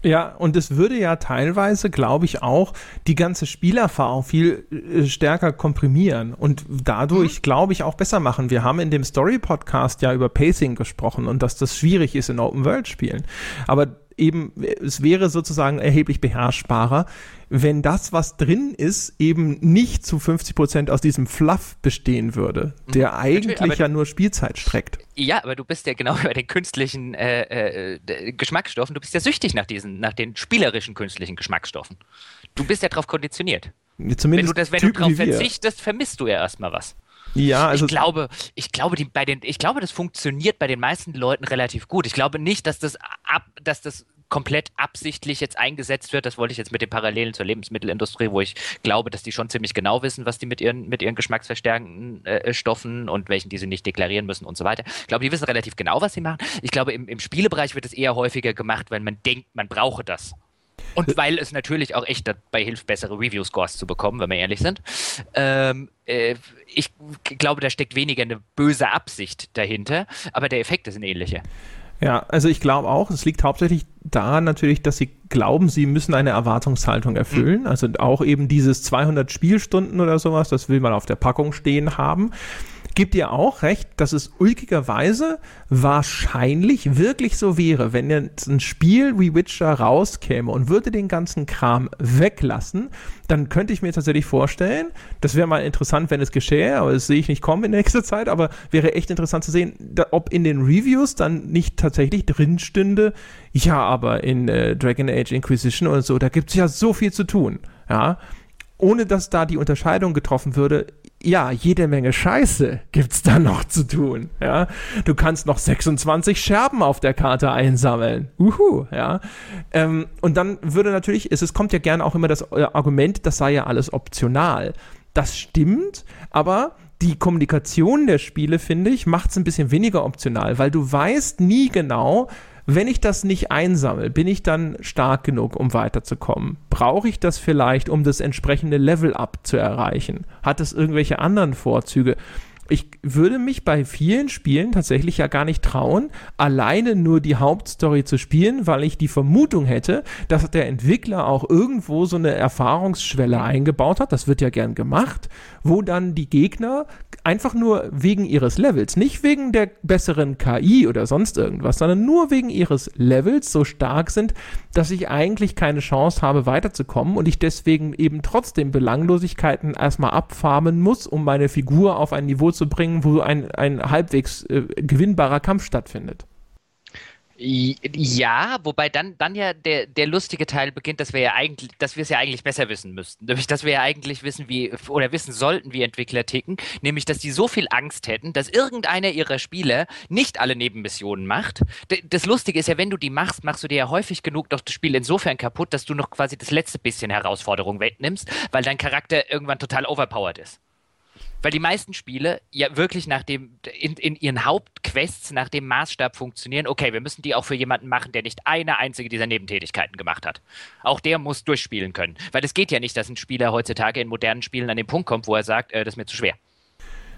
Ja, und es würde ja teilweise, glaube ich, auch die ganze Spielerfahrung viel äh, stärker komprimieren und dadurch, mhm. glaube ich, auch besser machen. Wir haben in dem Story-Podcast ja über Pacing gesprochen und dass das schwierig ist in Open-World-Spielen. Aber eben, es wäre sozusagen erheblich beherrschbarer, wenn das, was drin ist, eben nicht zu 50 Prozent aus diesem Fluff bestehen würde, mhm. der eigentlich ja nur Spielzeit streckt. Ja, aber du bist ja genau bei den künstlichen äh, äh, Geschmacksstoffen, du bist ja süchtig nach diesen, nach den spielerischen künstlichen Geschmacksstoffen. Du bist ja darauf konditioniert. Zumindest wenn du, das, wenn du darauf verzichtest, vermisst du ja erstmal was. Ja, also ich glaube, ich glaube, die, bei den, ich glaube, das funktioniert bei den meisten Leuten relativ gut. Ich glaube nicht, dass das ab, dass das komplett absichtlich jetzt eingesetzt wird. Das wollte ich jetzt mit den Parallelen zur Lebensmittelindustrie, wo ich glaube, dass die schon ziemlich genau wissen, was die mit ihren, mit ihren geschmacksverstärkenden äh, Stoffen und welchen die sie nicht deklarieren müssen und so weiter. Ich glaube, die wissen relativ genau, was sie machen. Ich glaube, im, im Spielebereich wird es eher häufiger gemacht, wenn man denkt, man brauche das. Und weil es natürlich auch echt dabei hilft, bessere Review-Scores zu bekommen, wenn wir ehrlich sind. Ähm, äh, ich glaube, da steckt weniger eine böse Absicht dahinter, aber der Effekt ist ein ähnlicher. Ja, also ich glaube auch, es liegt hauptsächlich daran natürlich, dass sie glauben, sie müssen eine Erwartungshaltung erfüllen. Mhm. Also auch eben dieses 200 Spielstunden oder sowas, das will man auf der Packung stehen haben gebe dir auch recht, dass es ulkigerweise wahrscheinlich wirklich so wäre, wenn jetzt ein Spiel wie Witcher rauskäme und würde den ganzen Kram weglassen, dann könnte ich mir tatsächlich vorstellen, das wäre mal interessant, wenn es geschähe, aber das sehe ich nicht kommen in nächster Zeit, aber wäre echt interessant zu sehen, da, ob in den Reviews dann nicht tatsächlich drin stünde, ja, aber in äh, Dragon Age Inquisition oder so, da gibt es ja so viel zu tun. Ja, ohne dass da die Unterscheidung getroffen würde, ja, jede Menge Scheiße gibt's da noch zu tun, ja. Du kannst noch 26 Scherben auf der Karte einsammeln. Uhu, ja. Ähm, und dann würde natürlich, es, es kommt ja gerne auch immer das äh, Argument, das sei ja alles optional. Das stimmt, aber die Kommunikation der Spiele, finde ich, macht es ein bisschen weniger optional, weil du weißt nie genau, wenn ich das nicht einsammle, bin ich dann stark genug, um weiterzukommen? Brauche ich das vielleicht, um das entsprechende Level-up zu erreichen? Hat es irgendwelche anderen Vorzüge? ich würde mich bei vielen Spielen tatsächlich ja gar nicht trauen, alleine nur die Hauptstory zu spielen, weil ich die Vermutung hätte, dass der Entwickler auch irgendwo so eine Erfahrungsschwelle eingebaut hat. Das wird ja gern gemacht, wo dann die Gegner einfach nur wegen ihres Levels, nicht wegen der besseren KI oder sonst irgendwas, sondern nur wegen ihres Levels so stark sind, dass ich eigentlich keine Chance habe, weiterzukommen und ich deswegen eben trotzdem Belanglosigkeiten erstmal abfarmen muss, um meine Figur auf ein Niveau zu bringen, wo ein, ein halbwegs äh, gewinnbarer Kampf stattfindet. Ja, wobei dann, dann ja der, der lustige Teil beginnt, dass wir ja eigentlich, dass wir es ja eigentlich besser wissen müssten. Nämlich, dass wir ja eigentlich wissen, wie, oder wissen sollten, wie Entwickler ticken. Nämlich, dass die so viel Angst hätten, dass irgendeiner ihrer Spieler nicht alle Nebenmissionen macht. Das Lustige ist ja, wenn du die machst, machst du dir ja häufig genug doch das Spiel insofern kaputt, dass du noch quasi das letzte bisschen Herausforderung wegnimmst, weil dein Charakter irgendwann total overpowered ist. Weil die meisten Spiele ja wirklich nach dem, in, in ihren Hauptquests nach dem Maßstab funktionieren, okay, wir müssen die auch für jemanden machen, der nicht eine einzige dieser Nebentätigkeiten gemacht hat. Auch der muss durchspielen können. Weil es geht ja nicht, dass ein Spieler heutzutage in modernen Spielen an den Punkt kommt, wo er sagt, äh, das ist mir zu schwer.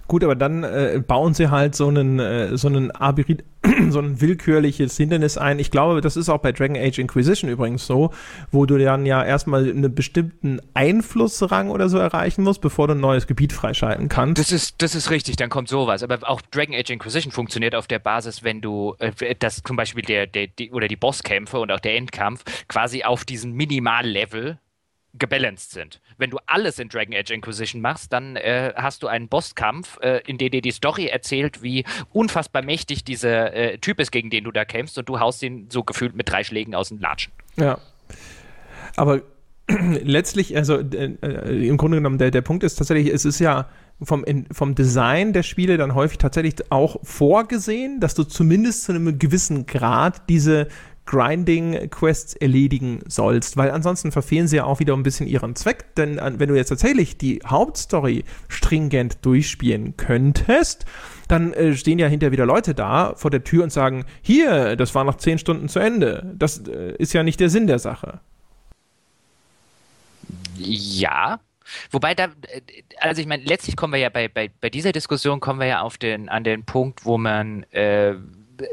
Gut, aber dann äh, bauen sie halt so einen, äh, so einen Abirid so ein willkürliches Hindernis ein. Ich glaube, das ist auch bei Dragon Age Inquisition übrigens so, wo du dann ja erstmal einen bestimmten Einflussrang oder so erreichen musst, bevor du ein neues Gebiet freischalten kannst. Das ist, das ist richtig, dann kommt sowas. Aber auch Dragon Age Inquisition funktioniert auf der Basis, wenn du, äh, dass zum Beispiel der, der, die, oder die Bosskämpfe und auch der Endkampf quasi auf diesem Minimallevel gebalanced sind. Wenn du alles in Dragon Age Inquisition machst, dann äh, hast du einen Bosskampf, äh, in dem dir die Story erzählt, wie unfassbar mächtig dieser äh, Typ ist, gegen den du da kämpfst und du haust ihn so gefühlt mit drei Schlägen aus dem Latschen. Ja. Aber letztlich, also äh, äh, im Grunde genommen, der, der Punkt ist tatsächlich, es ist ja vom, in, vom Design der Spiele dann häufig tatsächlich auch vorgesehen, dass du zumindest zu einem gewissen Grad diese Grinding-Quests erledigen sollst, weil ansonsten verfehlen sie ja auch wieder ein bisschen ihren Zweck, denn wenn du jetzt tatsächlich die Hauptstory stringent durchspielen könntest, dann äh, stehen ja hinterher wieder Leute da vor der Tür und sagen, hier, das war noch zehn Stunden zu Ende. Das äh, ist ja nicht der Sinn der Sache. Ja, Wobei da, äh, also ich meine, letztlich kommen wir ja bei, bei, bei dieser Diskussion kommen wir ja auf den, an den Punkt, wo man äh,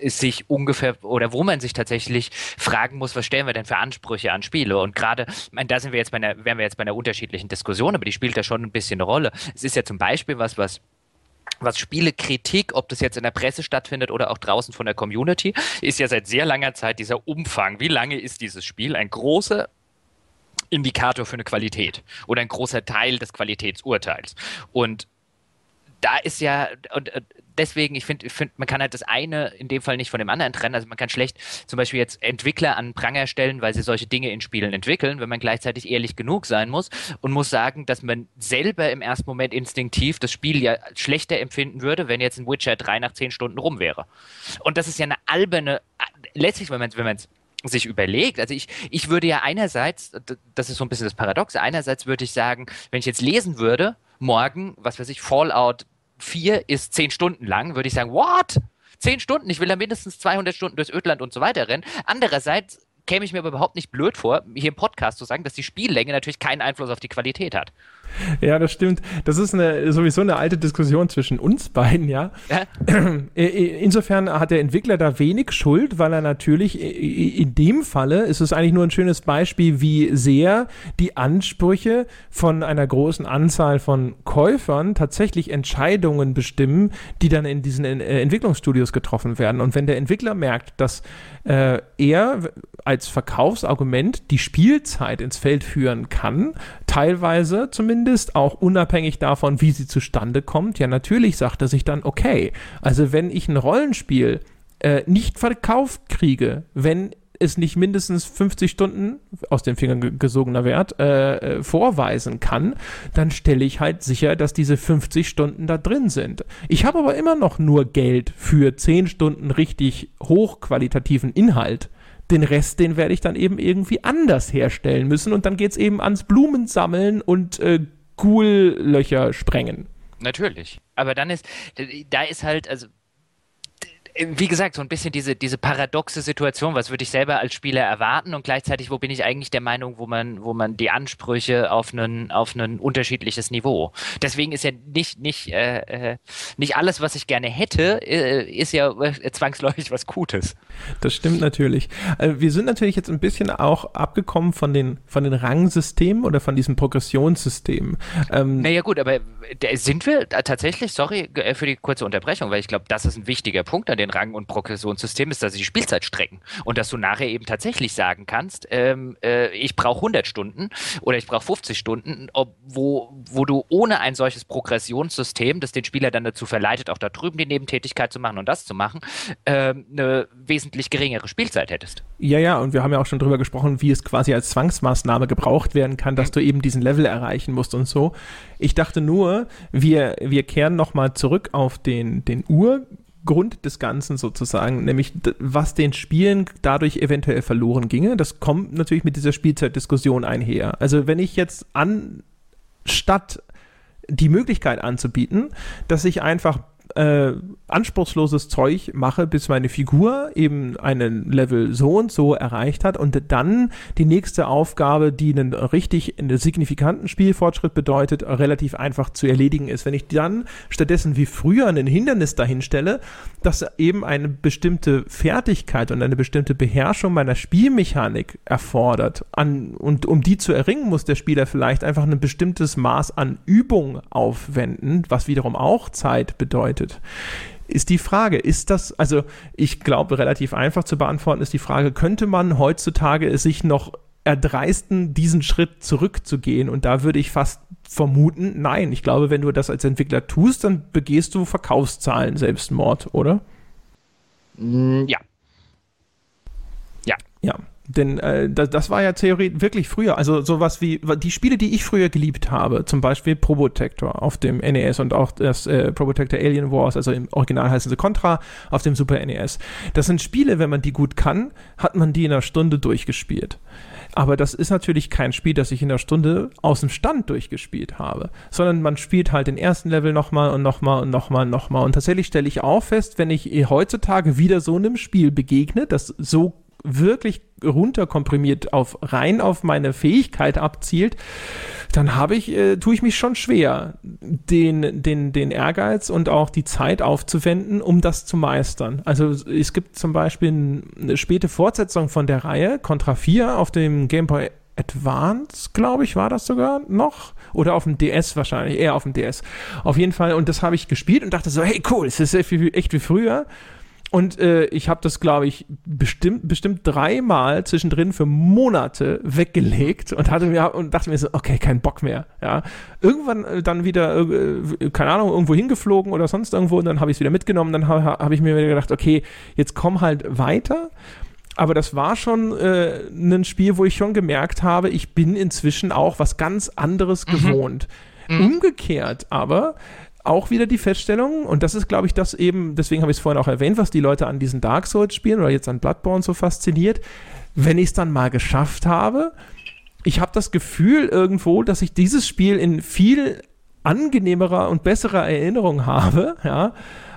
sich ungefähr oder wo man sich tatsächlich fragen muss, was stellen wir denn für Ansprüche an Spiele? Und gerade, da sind wir jetzt bei einer, wären wir jetzt bei einer unterschiedlichen Diskussion, aber die spielt da schon ein bisschen eine Rolle. Es ist ja zum Beispiel was, was was Spielekritik, ob das jetzt in der Presse stattfindet oder auch draußen von der Community, ist ja seit sehr langer Zeit dieser Umfang. Wie lange ist dieses Spiel? Ein großer Indikator für eine Qualität oder ein großer Teil des Qualitätsurteils. Und da ist ja, und, deswegen, ich finde, find, man kann halt das eine in dem Fall nicht von dem anderen trennen. Also man kann schlecht zum Beispiel jetzt Entwickler an Pranger stellen, weil sie solche Dinge in Spielen entwickeln, wenn man gleichzeitig ehrlich genug sein muss und muss sagen, dass man selber im ersten Moment instinktiv das Spiel ja schlechter empfinden würde, wenn jetzt ein Witcher 3 nach 10 Stunden rum wäre. Und das ist ja eine alberne, letztlich, wenn man es wenn sich überlegt, also ich, ich würde ja einerseits, das ist so ein bisschen das Paradox, einerseits würde ich sagen, wenn ich jetzt lesen würde, morgen, was weiß ich, Fallout 4 ist 10 Stunden lang, würde ich sagen, what? 10 Stunden, ich will da mindestens 200 Stunden durchs Ödland und so weiter rennen. Andererseits käme ich mir aber überhaupt nicht blöd vor, hier im Podcast zu sagen, dass die Spiellänge natürlich keinen Einfluss auf die Qualität hat. Ja, das stimmt. Das ist eine, sowieso eine alte Diskussion zwischen uns beiden, ja. ja. Insofern hat der Entwickler da wenig Schuld, weil er natürlich in dem Falle ist es eigentlich nur ein schönes Beispiel, wie sehr die Ansprüche von einer großen Anzahl von Käufern tatsächlich Entscheidungen bestimmen, die dann in diesen äh, Entwicklungsstudios getroffen werden. Und wenn der Entwickler merkt, dass äh, er als Verkaufsargument die Spielzeit ins Feld führen kann, teilweise zumindest, auch unabhängig davon, wie sie zustande kommt. Ja, natürlich sagt er sich dann, okay, also wenn ich ein Rollenspiel äh, nicht verkauft kriege, wenn es nicht mindestens 50 Stunden aus den Fingern gesogener Wert äh, äh, vorweisen kann, dann stelle ich halt sicher, dass diese 50 Stunden da drin sind. Ich habe aber immer noch nur Geld für 10 Stunden richtig hochqualitativen Inhalt. Den Rest, den werde ich dann eben irgendwie anders herstellen müssen und dann geht es eben ans Blumensammeln und äh, Ghoul-Löcher sprengen. Natürlich. Aber dann ist, da ist halt, also wie gesagt, so ein bisschen diese, diese paradoxe Situation, was würde ich selber als Spieler erwarten und gleichzeitig, wo bin ich eigentlich der Meinung, wo man, wo man die Ansprüche auf ein auf einen unterschiedliches Niveau. Deswegen ist ja nicht, nicht, äh, äh, nicht alles, was ich gerne hätte, äh, ist ja äh, zwangsläufig was Gutes. Das stimmt natürlich. Wir sind natürlich jetzt ein bisschen auch abgekommen von den, von den Rangsystemen oder von diesem Progressionssystem. Ähm, naja gut, aber sind wir tatsächlich, sorry äh, für die kurze Unterbrechung, weil ich glaube, das ist ein wichtiger Punkt an den Rang- und Progressionssystem ist, dass sie die Spielzeit strecken und dass du nachher eben tatsächlich sagen kannst, ähm, äh, ich brauche 100 Stunden oder ich brauche 50 Stunden, ob, wo, wo du ohne ein solches Progressionssystem, das den Spieler dann dazu verleitet, auch da drüben die Nebentätigkeit zu machen und das zu machen, äh, eine wesentlich geringere Spielzeit hättest. Ja, ja, und wir haben ja auch schon drüber gesprochen, wie es quasi als Zwangsmaßnahme gebraucht werden kann, dass du eben diesen Level erreichen musst und so. Ich dachte nur, wir, wir kehren nochmal zurück auf den, den Ur Grund des Ganzen sozusagen, nämlich was den Spielen dadurch eventuell verloren ginge. Das kommt natürlich mit dieser Spielzeitdiskussion einher. Also wenn ich jetzt anstatt die Möglichkeit anzubieten, dass ich einfach äh, anspruchsloses Zeug mache, bis meine Figur eben einen Level so und so erreicht hat und dann die nächste Aufgabe, die einen richtig einen signifikanten Spielfortschritt bedeutet, relativ einfach zu erledigen ist. Wenn ich dann stattdessen wie früher ein Hindernis dahin stelle, das eben eine bestimmte Fertigkeit und eine bestimmte Beherrschung meiner Spielmechanik erfordert, an, und um die zu erringen, muss der Spieler vielleicht einfach ein bestimmtes Maß an Übung aufwenden, was wiederum auch Zeit bedeutet ist die Frage, ist das, also ich glaube, relativ einfach zu beantworten ist die Frage, könnte man heutzutage es sich noch erdreisten, diesen Schritt zurückzugehen? Und da würde ich fast vermuten, nein. Ich glaube, wenn du das als Entwickler tust, dann begehst du Verkaufszahlen Selbstmord, oder? Mm, ja. Ja. Ja. Denn äh, das, das, war ja Theorie wirklich früher. Also sowas wie die Spiele, die ich früher geliebt habe, zum Beispiel Probotector auf dem NES und auch das äh, Probotector Alien Wars, also im Original heißen sie Contra, auf dem Super NES. Das sind Spiele, wenn man die gut kann, hat man die in einer Stunde durchgespielt. Aber das ist natürlich kein Spiel, das ich in einer Stunde aus dem Stand durchgespielt habe, sondern man spielt halt den ersten Level nochmal und nochmal und nochmal und nochmal. Und tatsächlich stelle ich auch fest, wenn ich heutzutage wieder so einem Spiel begegne, das so wirklich runterkomprimiert auf rein auf meine Fähigkeit abzielt, dann habe ich, äh, tue ich mich schon schwer, den, den, den Ehrgeiz und auch die Zeit aufzuwenden, um das zu meistern. Also es gibt zum Beispiel eine späte Fortsetzung von der Reihe, Contra 4 auf dem Game Boy Advance, glaube ich, war das sogar noch. Oder auf dem DS wahrscheinlich, eher auf dem DS. Auf jeden Fall, und das habe ich gespielt und dachte so, hey cool, es ist echt wie, echt wie früher. Und äh, ich habe das, glaube ich, bestimmt, bestimmt dreimal zwischendrin für Monate weggelegt und hatte mir und dachte mir so, okay, kein Bock mehr. Ja. Irgendwann äh, dann wieder, äh, keine Ahnung, irgendwo hingeflogen oder sonst irgendwo und dann habe ich es wieder mitgenommen. Dann habe hab ich mir wieder gedacht, okay, jetzt komm halt weiter. Aber das war schon äh, ein Spiel, wo ich schon gemerkt habe, ich bin inzwischen auch was ganz anderes mhm. gewohnt. Mhm. Umgekehrt aber auch wieder die Feststellung, und das ist, glaube ich, das eben, deswegen habe ich es vorhin auch erwähnt, was die Leute an diesen Dark Souls spielen oder jetzt an Bloodborne so fasziniert, wenn ich es dann mal geschafft habe, ich habe das Gefühl irgendwo, dass ich dieses Spiel in viel angenehmerer und besserer Erinnerung habe, ja,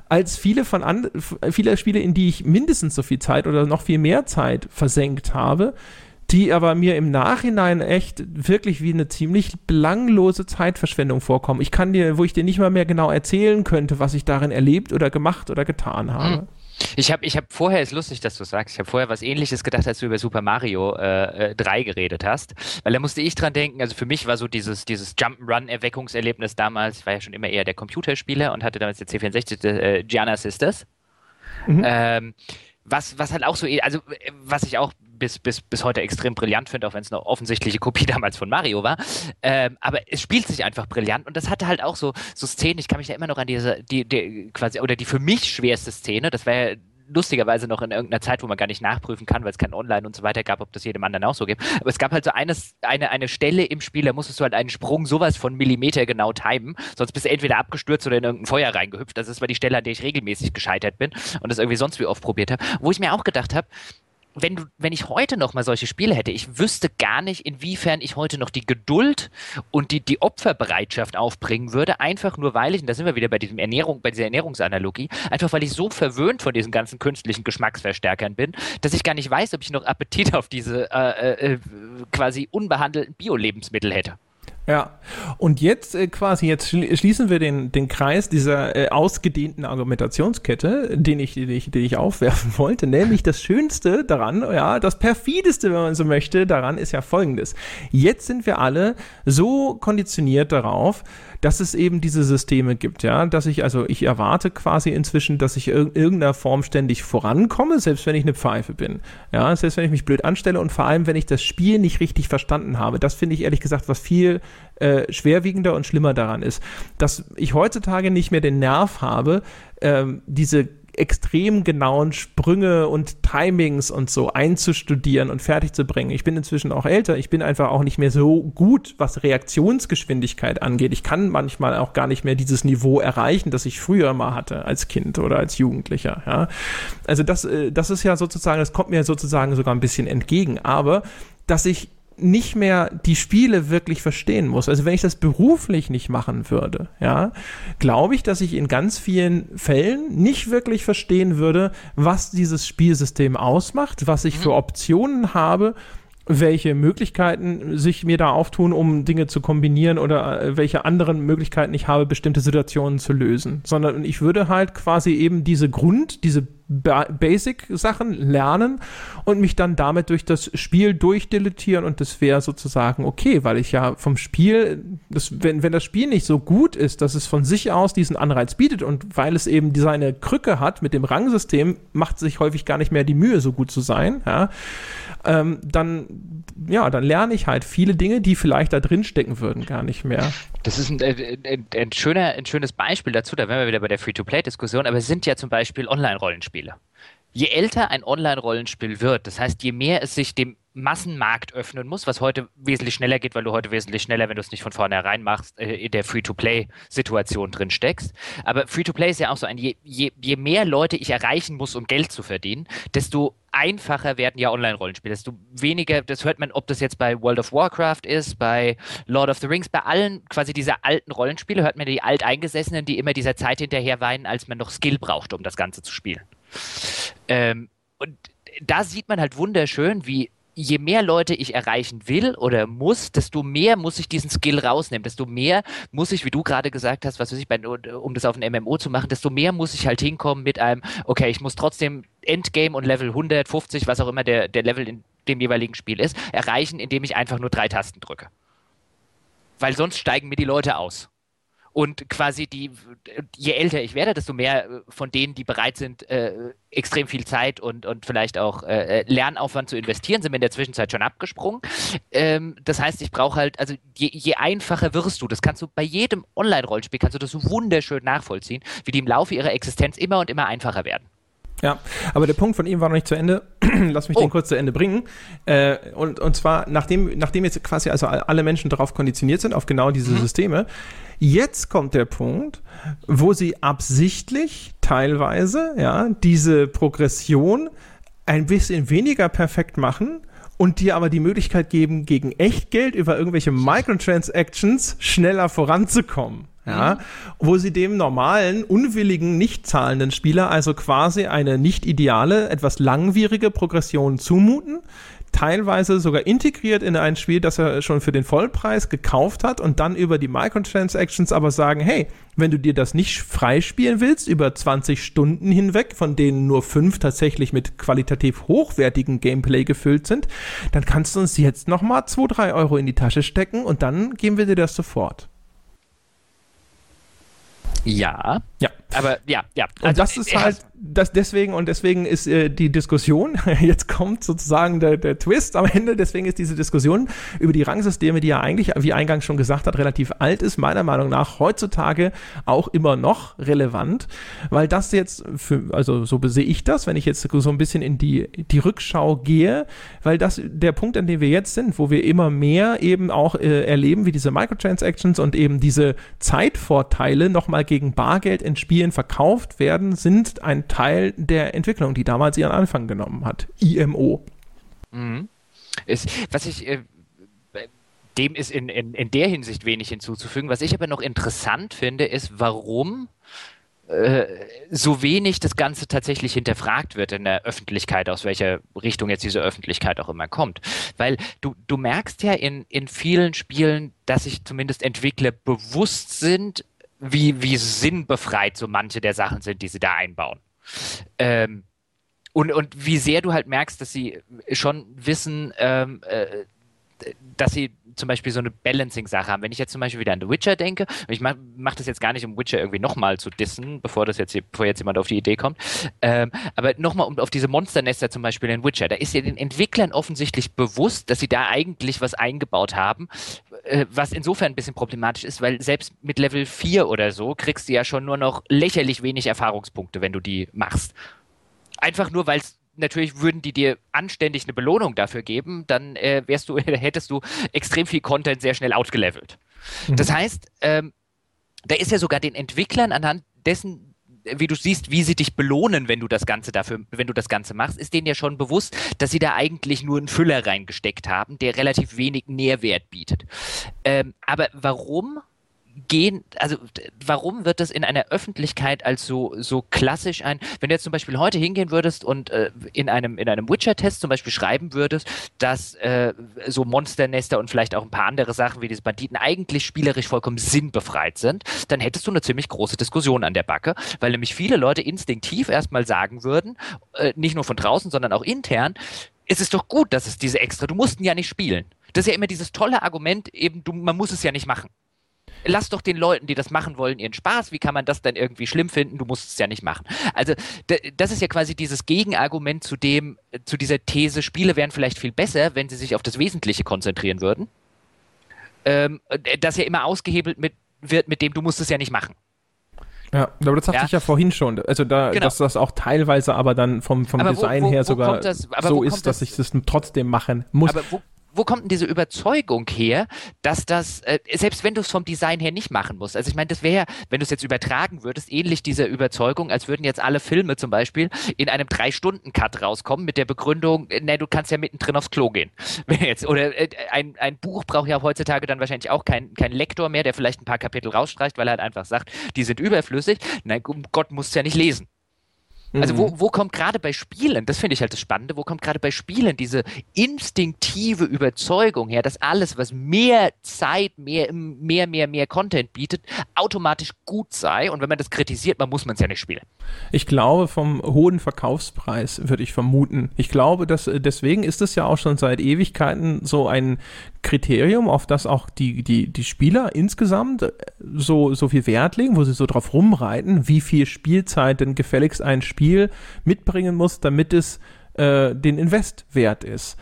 als viele von an, viele Spiele, in die ich mindestens so viel Zeit oder noch viel mehr Zeit versenkt habe, die aber mir im Nachhinein echt wirklich wie eine ziemlich belanglose Zeitverschwendung vorkommen. Ich kann dir, wo ich dir nicht mal mehr genau erzählen könnte, was ich darin erlebt oder gemacht oder getan habe. Hm. Ich habe ich hab vorher, ist lustig, dass du sagst, ich habe vorher was ähnliches gedacht, als du über Super Mario äh, 3 äh, geredet hast. Weil da musste ich dran denken, also für mich war so dieses, dieses Jump'n'Run-Erweckungserlebnis damals, ich war ja schon immer eher der Computerspieler und hatte damals der C64 äh, Gianna Sisters. Mhm. Ähm, was, was halt auch so, also was ich auch bis, bis, bis heute extrem brillant finde, auch wenn es eine offensichtliche Kopie damals von Mario war. Ähm, aber es spielt sich einfach brillant und das hatte halt auch so, so Szenen, ich kann mich da immer noch an diese, die, die quasi, oder die für mich schwerste Szene, das war ja lustigerweise noch in irgendeiner Zeit, wo man gar nicht nachprüfen kann, weil es kein Online und so weiter gab, ob das jedem anderen auch so gibt. Aber es gab halt so eines, eine, eine Stelle im Spiel, da musstest du halt einen Sprung sowas von Millimeter genau timen, sonst bist du entweder abgestürzt oder in irgendein Feuer reingehüpft. Das ist mal die Stelle, an der ich regelmäßig gescheitert bin und das irgendwie sonst wie oft probiert habe. Wo ich mir auch gedacht habe, wenn wenn ich heute noch mal solche Spiele hätte, ich wüsste gar nicht, inwiefern ich heute noch die Geduld und die, die Opferbereitschaft aufbringen würde, einfach nur weil ich, und da sind wir wieder bei diesem Ernährung, bei dieser Ernährungsanalogie, einfach weil ich so verwöhnt von diesen ganzen künstlichen Geschmacksverstärkern bin, dass ich gar nicht weiß, ob ich noch Appetit auf diese äh, äh, quasi unbehandelten Bio-Lebensmittel hätte. Ja, und jetzt äh, quasi, jetzt schließen wir den, den Kreis dieser äh, ausgedehnten Argumentationskette, den ich, den, ich, den ich aufwerfen wollte, nämlich das Schönste daran, ja, das perfideste, wenn man so möchte, daran ist ja folgendes. Jetzt sind wir alle so konditioniert darauf, dass es eben diese Systeme gibt, ja, dass ich, also ich erwarte quasi inzwischen, dass ich in irgendeiner Form ständig vorankomme, selbst wenn ich eine Pfeife bin, ja, selbst wenn ich mich blöd anstelle und vor allem, wenn ich das Spiel nicht richtig verstanden habe. Das finde ich ehrlich gesagt, was viel äh, schwerwiegender und schlimmer daran ist, dass ich heutzutage nicht mehr den Nerv habe, ähm, diese extrem genauen Sprünge und Timings und so einzustudieren und fertig zu bringen. Ich bin inzwischen auch älter. Ich bin einfach auch nicht mehr so gut, was Reaktionsgeschwindigkeit angeht. Ich kann manchmal auch gar nicht mehr dieses Niveau erreichen, das ich früher mal hatte als Kind oder als Jugendlicher. Ja. Also das, äh, das ist ja sozusagen, das kommt mir sozusagen sogar ein bisschen entgegen. Aber dass ich nicht mehr die Spiele wirklich verstehen muss. Also wenn ich das beruflich nicht machen würde, ja, glaube ich, dass ich in ganz vielen Fällen nicht wirklich verstehen würde, was dieses Spielsystem ausmacht, was ich für mhm. Optionen habe welche Möglichkeiten sich mir da auftun, um Dinge zu kombinieren oder äh, welche anderen Möglichkeiten ich habe, bestimmte Situationen zu lösen. Sondern ich würde halt quasi eben diese Grund, diese ba Basic-Sachen lernen und mich dann damit durch das Spiel durchdeletieren und das wäre sozusagen okay, weil ich ja vom Spiel, das, wenn, wenn das Spiel nicht so gut ist, dass es von sich aus diesen Anreiz bietet und weil es eben seine Krücke hat mit dem Rangsystem, macht sich häufig gar nicht mehr die Mühe, so gut zu sein, ja ähm, dann, ja, dann lerne ich halt viele Dinge, die vielleicht da drin stecken würden, gar nicht mehr. Das ist ein, äh, ein, ein, schöner, ein schönes Beispiel dazu, da wären wir wieder bei der Free-to-Play-Diskussion, aber es sind ja zum Beispiel Online-Rollenspiele. Je älter ein Online-Rollenspiel wird, das heißt, je mehr es sich dem Massenmarkt öffnen muss, was heute wesentlich schneller geht, weil du heute wesentlich schneller, wenn du es nicht von vornherein machst, äh, in der Free-to-Play-Situation drin steckst. Aber Free-to-Play ist ja auch so ein, je, je, je mehr Leute ich erreichen muss, um Geld zu verdienen, desto einfacher werden ja Online-Rollenspiele, desto weniger, das hört man, ob das jetzt bei World of Warcraft ist, bei Lord of the Rings, bei allen quasi dieser alten Rollenspiele hört man die Alteingesessenen, die immer dieser Zeit hinterher weinen, als man noch Skill braucht, um das Ganze zu spielen. Ähm, und da sieht man halt wunderschön, wie je mehr Leute ich erreichen will oder muss, desto mehr muss ich diesen Skill rausnehmen, desto mehr muss ich, wie du gerade gesagt hast, was weiß ich, bei, um das auf ein MMO zu machen, desto mehr muss ich halt hinkommen mit einem, okay, ich muss trotzdem Endgame und Level 150, was auch immer der, der Level in dem jeweiligen Spiel ist, erreichen, indem ich einfach nur drei Tasten drücke. Weil sonst steigen mir die Leute aus. Und quasi die, je älter ich werde, desto mehr äh, von denen, die bereit sind, äh, extrem viel Zeit und, und vielleicht auch äh, äh, Lernaufwand zu investieren, sind mir in der Zwischenzeit schon abgesprungen. Ähm, das heißt, ich brauche halt, also je, je, einfacher wirst du, das kannst du bei jedem Online-Rollspiel, kannst du das so wunderschön nachvollziehen, wie die im Laufe ihrer Existenz immer und immer einfacher werden. Ja, aber der Punkt von ihm war noch nicht zu Ende. Lass mich oh. den kurz zu Ende bringen. Äh, und, und zwar, nachdem, nachdem jetzt quasi also alle Menschen darauf konditioniert sind, auf genau diese mhm. Systeme, Jetzt kommt der Punkt, wo sie absichtlich teilweise ja, diese Progression ein bisschen weniger perfekt machen und dir aber die Möglichkeit geben, gegen Echtgeld über irgendwelche Microtransactions schneller voranzukommen. Ja, mhm. wo sie dem normalen, unwilligen, nicht zahlenden Spieler also quasi eine nicht ideale, etwas langwierige Progression zumuten, teilweise sogar integriert in ein Spiel, das er schon für den Vollpreis gekauft hat und dann über die Microtransactions aber sagen, hey, wenn du dir das nicht freispielen willst, über 20 Stunden hinweg, von denen nur fünf tatsächlich mit qualitativ hochwertigem Gameplay gefüllt sind, dann kannst du uns jetzt nochmal 2, 3 Euro in die Tasche stecken und dann geben wir dir das sofort. Ja. Ja. Aber ja, ja. Also, und das ist halt, das deswegen und deswegen ist äh, die Diskussion, jetzt kommt sozusagen der, der Twist am Ende, deswegen ist diese Diskussion über die Rangsysteme, die ja eigentlich, wie eingangs schon gesagt hat, relativ alt ist, meiner Meinung nach heutzutage auch immer noch relevant, weil das jetzt für, also so sehe ich das, wenn ich jetzt so ein bisschen in die, die Rückschau gehe, weil das der Punkt, an dem wir jetzt sind, wo wir immer mehr eben auch äh, erleben, wie diese Microtransactions und eben diese Zeitvorteile nochmal gegen Bargeld in Spielen verkauft werden, sind ein Teil der Entwicklung, die damals ihren Anfang genommen hat. IMO. Mhm. Ist, was ich äh, dem ist in, in, in der Hinsicht wenig hinzuzufügen. Was ich aber noch interessant finde, ist, warum äh, so wenig das Ganze tatsächlich hinterfragt wird in der Öffentlichkeit, aus welcher Richtung jetzt diese Öffentlichkeit auch immer kommt. Weil du, du merkst ja in, in vielen Spielen, dass sich zumindest Entwickler bewusst sind, wie, wie sinnbefreit so manche der Sachen sind, die sie da einbauen. Ähm, und, und wie sehr du halt merkst, dass sie schon wissen, ähm, äh, dass sie zum Beispiel so eine Balancing-Sache haben. Wenn ich jetzt zum Beispiel wieder an The Witcher denke, und ich mache mach das jetzt gar nicht, um Witcher irgendwie nochmal zu dissen, bevor das jetzt, bevor jetzt jemand auf die Idee kommt, ähm, aber nochmal um auf diese Monsternester zum Beispiel in Witcher, da ist ja den Entwicklern offensichtlich bewusst, dass sie da eigentlich was eingebaut haben, äh, was insofern ein bisschen problematisch ist, weil selbst mit Level 4 oder so kriegst du ja schon nur noch lächerlich wenig Erfahrungspunkte, wenn du die machst. Einfach nur, weil es natürlich würden die dir anständig eine Belohnung dafür geben, dann äh, wärst du, hättest du extrem viel Content sehr schnell outgelevelt. Mhm. Das heißt, ähm, da ist ja sogar den Entwicklern anhand dessen, wie du siehst, wie sie dich belohnen, wenn du das Ganze dafür, wenn du das Ganze machst, ist denen ja schon bewusst, dass sie da eigentlich nur einen Füller reingesteckt haben, der relativ wenig Nährwert bietet. Ähm, aber warum gehen, also warum wird das in einer Öffentlichkeit als so, so klassisch ein, wenn du jetzt zum Beispiel heute hingehen würdest und äh, in einem, in einem Witcher-Test zum Beispiel schreiben würdest, dass äh, so Monsternester und vielleicht auch ein paar andere Sachen wie diese Banditen eigentlich spielerisch vollkommen sinnbefreit sind, dann hättest du eine ziemlich große Diskussion an der Backe, weil nämlich viele Leute instinktiv erstmal sagen würden, äh, nicht nur von draußen, sondern auch intern, es ist doch gut, dass es diese extra, du musst ihn ja nicht spielen. Das ist ja immer dieses tolle Argument, eben, du, man muss es ja nicht machen lass doch den Leuten, die das machen wollen, ihren Spaß. Wie kann man das denn irgendwie schlimm finden? Du musst es ja nicht machen. Also das ist ja quasi dieses Gegenargument zu dem, zu dieser These, Spiele wären vielleicht viel besser, wenn sie sich auf das Wesentliche konzentrieren würden. Ähm, das ja immer ausgehebelt mit, wird mit dem, du musst es ja nicht machen. Ja, aber das sagte ja. ich ja vorhin schon. Also da, genau. dass das auch teilweise aber dann vom, vom Design wo, wo, her sogar so ist, dass ich das trotzdem machen muss. Aber wo, wo kommt denn diese Überzeugung her, dass das, äh, selbst wenn du es vom Design her nicht machen musst, also ich meine, das wäre, wenn du es jetzt übertragen würdest, ähnlich dieser Überzeugung, als würden jetzt alle Filme zum Beispiel in einem Drei-Stunden-Cut rauskommen mit der Begründung, ne, du kannst ja mittendrin aufs Klo gehen. oder äh, ein, ein Buch braucht ja heutzutage dann wahrscheinlich auch kein, kein Lektor mehr, der vielleicht ein paar Kapitel rausstreicht, weil er halt einfach sagt, die sind überflüssig. Nein, Gott muss es ja nicht lesen. Also wo, mhm. wo kommt gerade bei Spielen, das finde ich halt das Spannende, wo kommt gerade bei Spielen diese instinktive Überzeugung her, dass alles, was mehr Zeit, mehr, mehr, mehr, mehr Content bietet, automatisch gut sei und wenn man das kritisiert, man muss man es ja nicht spielen. Ich glaube, vom hohen Verkaufspreis würde ich vermuten. Ich glaube, dass deswegen ist es ja auch schon seit Ewigkeiten so ein Kriterium, auf das auch die, die, die Spieler insgesamt äh, so, so viel Wert legen, wo sie so drauf rumreiten, wie viel Spielzeit denn gefälligst ein Spiel mitbringen muss, damit es äh, den Invest wert ist.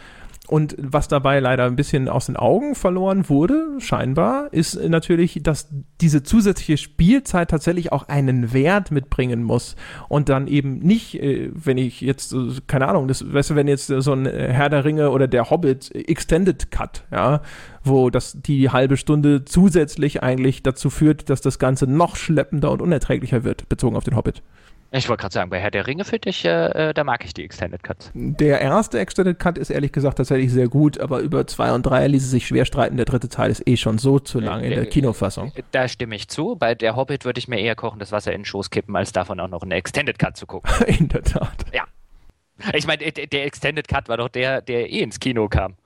Und was dabei leider ein bisschen aus den Augen verloren wurde, scheinbar, ist natürlich, dass diese zusätzliche Spielzeit tatsächlich auch einen Wert mitbringen muss. Und dann eben nicht, äh, wenn ich jetzt, keine Ahnung, das, weißt du, wenn jetzt so ein Herr der Ringe oder der Hobbit Extended Cut, ja, wo das die halbe Stunde zusätzlich eigentlich dazu führt, dass das Ganze noch schleppender und unerträglicher wird, bezogen auf den Hobbit. Ich wollte gerade sagen, bei Herr der Ringe finde ich, äh, äh, da mag ich die Extended Cuts. Der erste Extended Cut ist ehrlich gesagt tatsächlich sehr gut, aber über zwei und drei ließe sich schwer streiten. Der dritte Teil ist eh schon so zu lang in der äh, Kinofassung. Da stimme ich zu. Bei der Hobbit würde ich mir eher kochen, das Wasser in den Schoß kippen, als davon auch noch einen Extended Cut zu gucken. in der Tat. Ja. Ich meine, der Extended Cut war doch der, der eh ins Kino kam.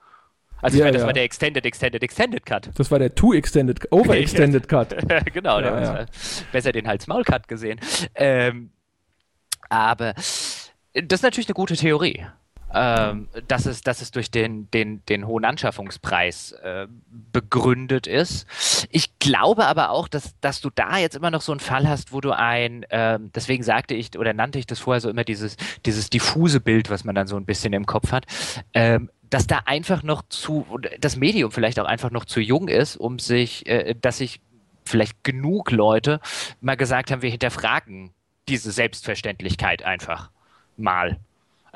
Also ja, ich meine, das ja. war der Extended, Extended, Extended Cut. Das war der Too Extended, Over Extended Cut. genau, ja, ja. besser den Hals-Maul-Cut gesehen. Ähm, aber das ist natürlich eine gute Theorie. ähm, dass, es, dass es durch den, den, den hohen Anschaffungspreis äh, begründet ist. Ich glaube aber auch, dass, dass du da jetzt immer noch so einen Fall hast, wo du ein, äh, deswegen sagte ich oder nannte ich das vorher so immer dieses, dieses diffuse Bild, was man dann so ein bisschen im Kopf hat, ähm, dass da einfach noch zu, das Medium vielleicht auch einfach noch zu jung ist, um sich, äh, dass sich vielleicht genug Leute mal gesagt haben, wir hinterfragen diese Selbstverständlichkeit einfach mal.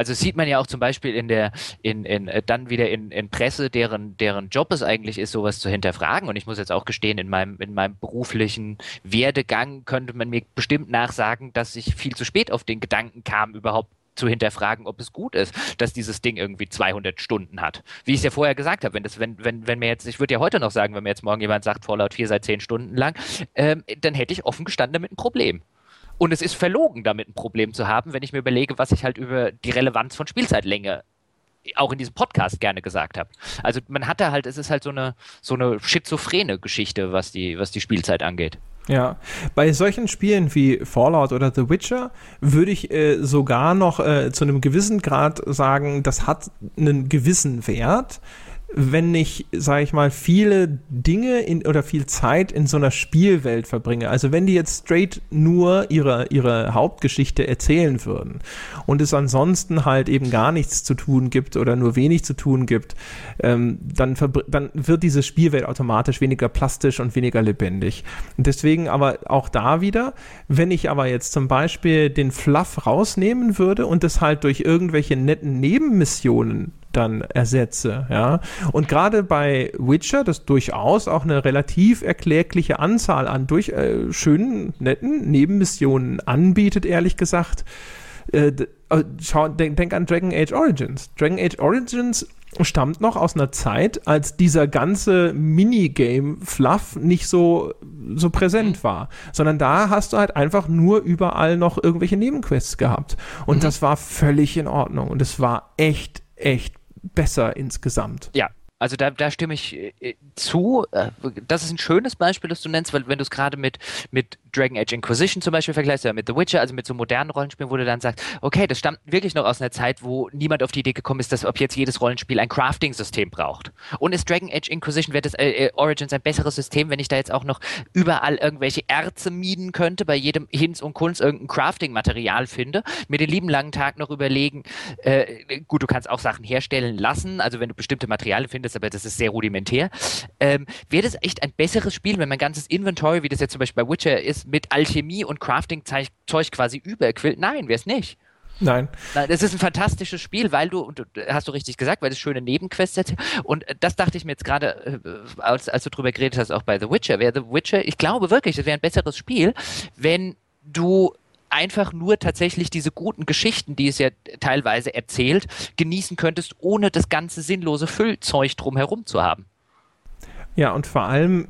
Also sieht man ja auch zum Beispiel in der, in, in, äh, dann wieder in, in Presse, deren, deren Job es eigentlich ist, sowas zu hinterfragen. Und ich muss jetzt auch gestehen, in meinem, in meinem beruflichen Werdegang könnte man mir bestimmt nachsagen, dass ich viel zu spät auf den Gedanken kam, überhaupt zu hinterfragen, ob es gut ist, dass dieses Ding irgendwie 200 Stunden hat. Wie ich es ja vorher gesagt habe, wenn das, wenn, wenn, wenn mir jetzt, ich würde ja heute noch sagen, wenn mir jetzt morgen jemand sagt, Fallout 4 sei 10 Stunden lang, ähm, dann hätte ich offen gestanden damit ein Problem. Und es ist verlogen, damit ein Problem zu haben, wenn ich mir überlege, was ich halt über die Relevanz von Spielzeitlänge auch in diesem Podcast gerne gesagt habe. Also man hat da halt, es ist halt so eine so eine schizophrene Geschichte, was die was die Spielzeit angeht. Ja, bei solchen Spielen wie Fallout oder The Witcher würde ich äh, sogar noch äh, zu einem gewissen Grad sagen, das hat einen gewissen Wert wenn ich, sage ich mal, viele Dinge in, oder viel Zeit in so einer Spielwelt verbringe. Also wenn die jetzt straight nur ihre, ihre Hauptgeschichte erzählen würden und es ansonsten halt eben gar nichts zu tun gibt oder nur wenig zu tun gibt, ähm, dann, dann wird diese Spielwelt automatisch weniger plastisch und weniger lebendig. Und deswegen aber auch da wieder, wenn ich aber jetzt zum Beispiel den Fluff rausnehmen würde und es halt durch irgendwelche netten Nebenmissionen dann ersetze. Ja? Und gerade bei Witcher, das durchaus auch eine relativ erklärliche Anzahl an durch äh, schönen, netten Nebenmissionen anbietet, ehrlich gesagt. Äh, äh, schau, denk, denk an Dragon Age Origins. Dragon Age Origins stammt noch aus einer Zeit, als dieser ganze Minigame-Fluff nicht so, so präsent mhm. war. Sondern da hast du halt einfach nur überall noch irgendwelche Nebenquests gehabt. Und mhm. das war völlig in Ordnung. Und es war echt, echt besser insgesamt. Ja, also da, da stimme ich äh, zu. Äh, das ist ein schönes Beispiel, das du nennst, weil wenn du es gerade mit, mit Dragon Age Inquisition zum Beispiel vergleichst oder mit The Witcher, also mit so modernen Rollenspielen, wo du dann sagst, okay, das stammt wirklich noch aus einer Zeit, wo niemand auf die Idee gekommen ist, dass ob jetzt jedes Rollenspiel ein Crafting-System braucht. Und ist Dragon Age Inquisition, wäre das äh, äh, Origins ein besseres System, wenn ich da jetzt auch noch überall irgendwelche Erze mieden könnte, bei jedem Hinz und Kunst irgendein Crafting-Material finde, mir den lieben langen Tag noch überlegen, äh, gut, du kannst auch Sachen herstellen lassen, also wenn du bestimmte Materialien findest, aber das ist sehr rudimentär. Ähm, wäre das echt ein besseres Spiel, wenn mein ganzes Inventory, wie das jetzt zum Beispiel bei Witcher ist, mit Alchemie und Crafting-Zeug quasi überquillt. Nein, wäre es nicht. Nein. Es ist ein fantastisches Spiel, weil du, und hast du richtig gesagt, weil es schöne Nebenquests hat. Und das dachte ich mir jetzt gerade, äh, als, als du drüber geredet hast, auch bei The Witcher. Wäre The Witcher, ich glaube wirklich, es wäre ein besseres Spiel, wenn du einfach nur tatsächlich diese guten Geschichten, die es ja teilweise erzählt, genießen könntest, ohne das ganze sinnlose Füllzeug drumherum zu haben. Ja, und vor allem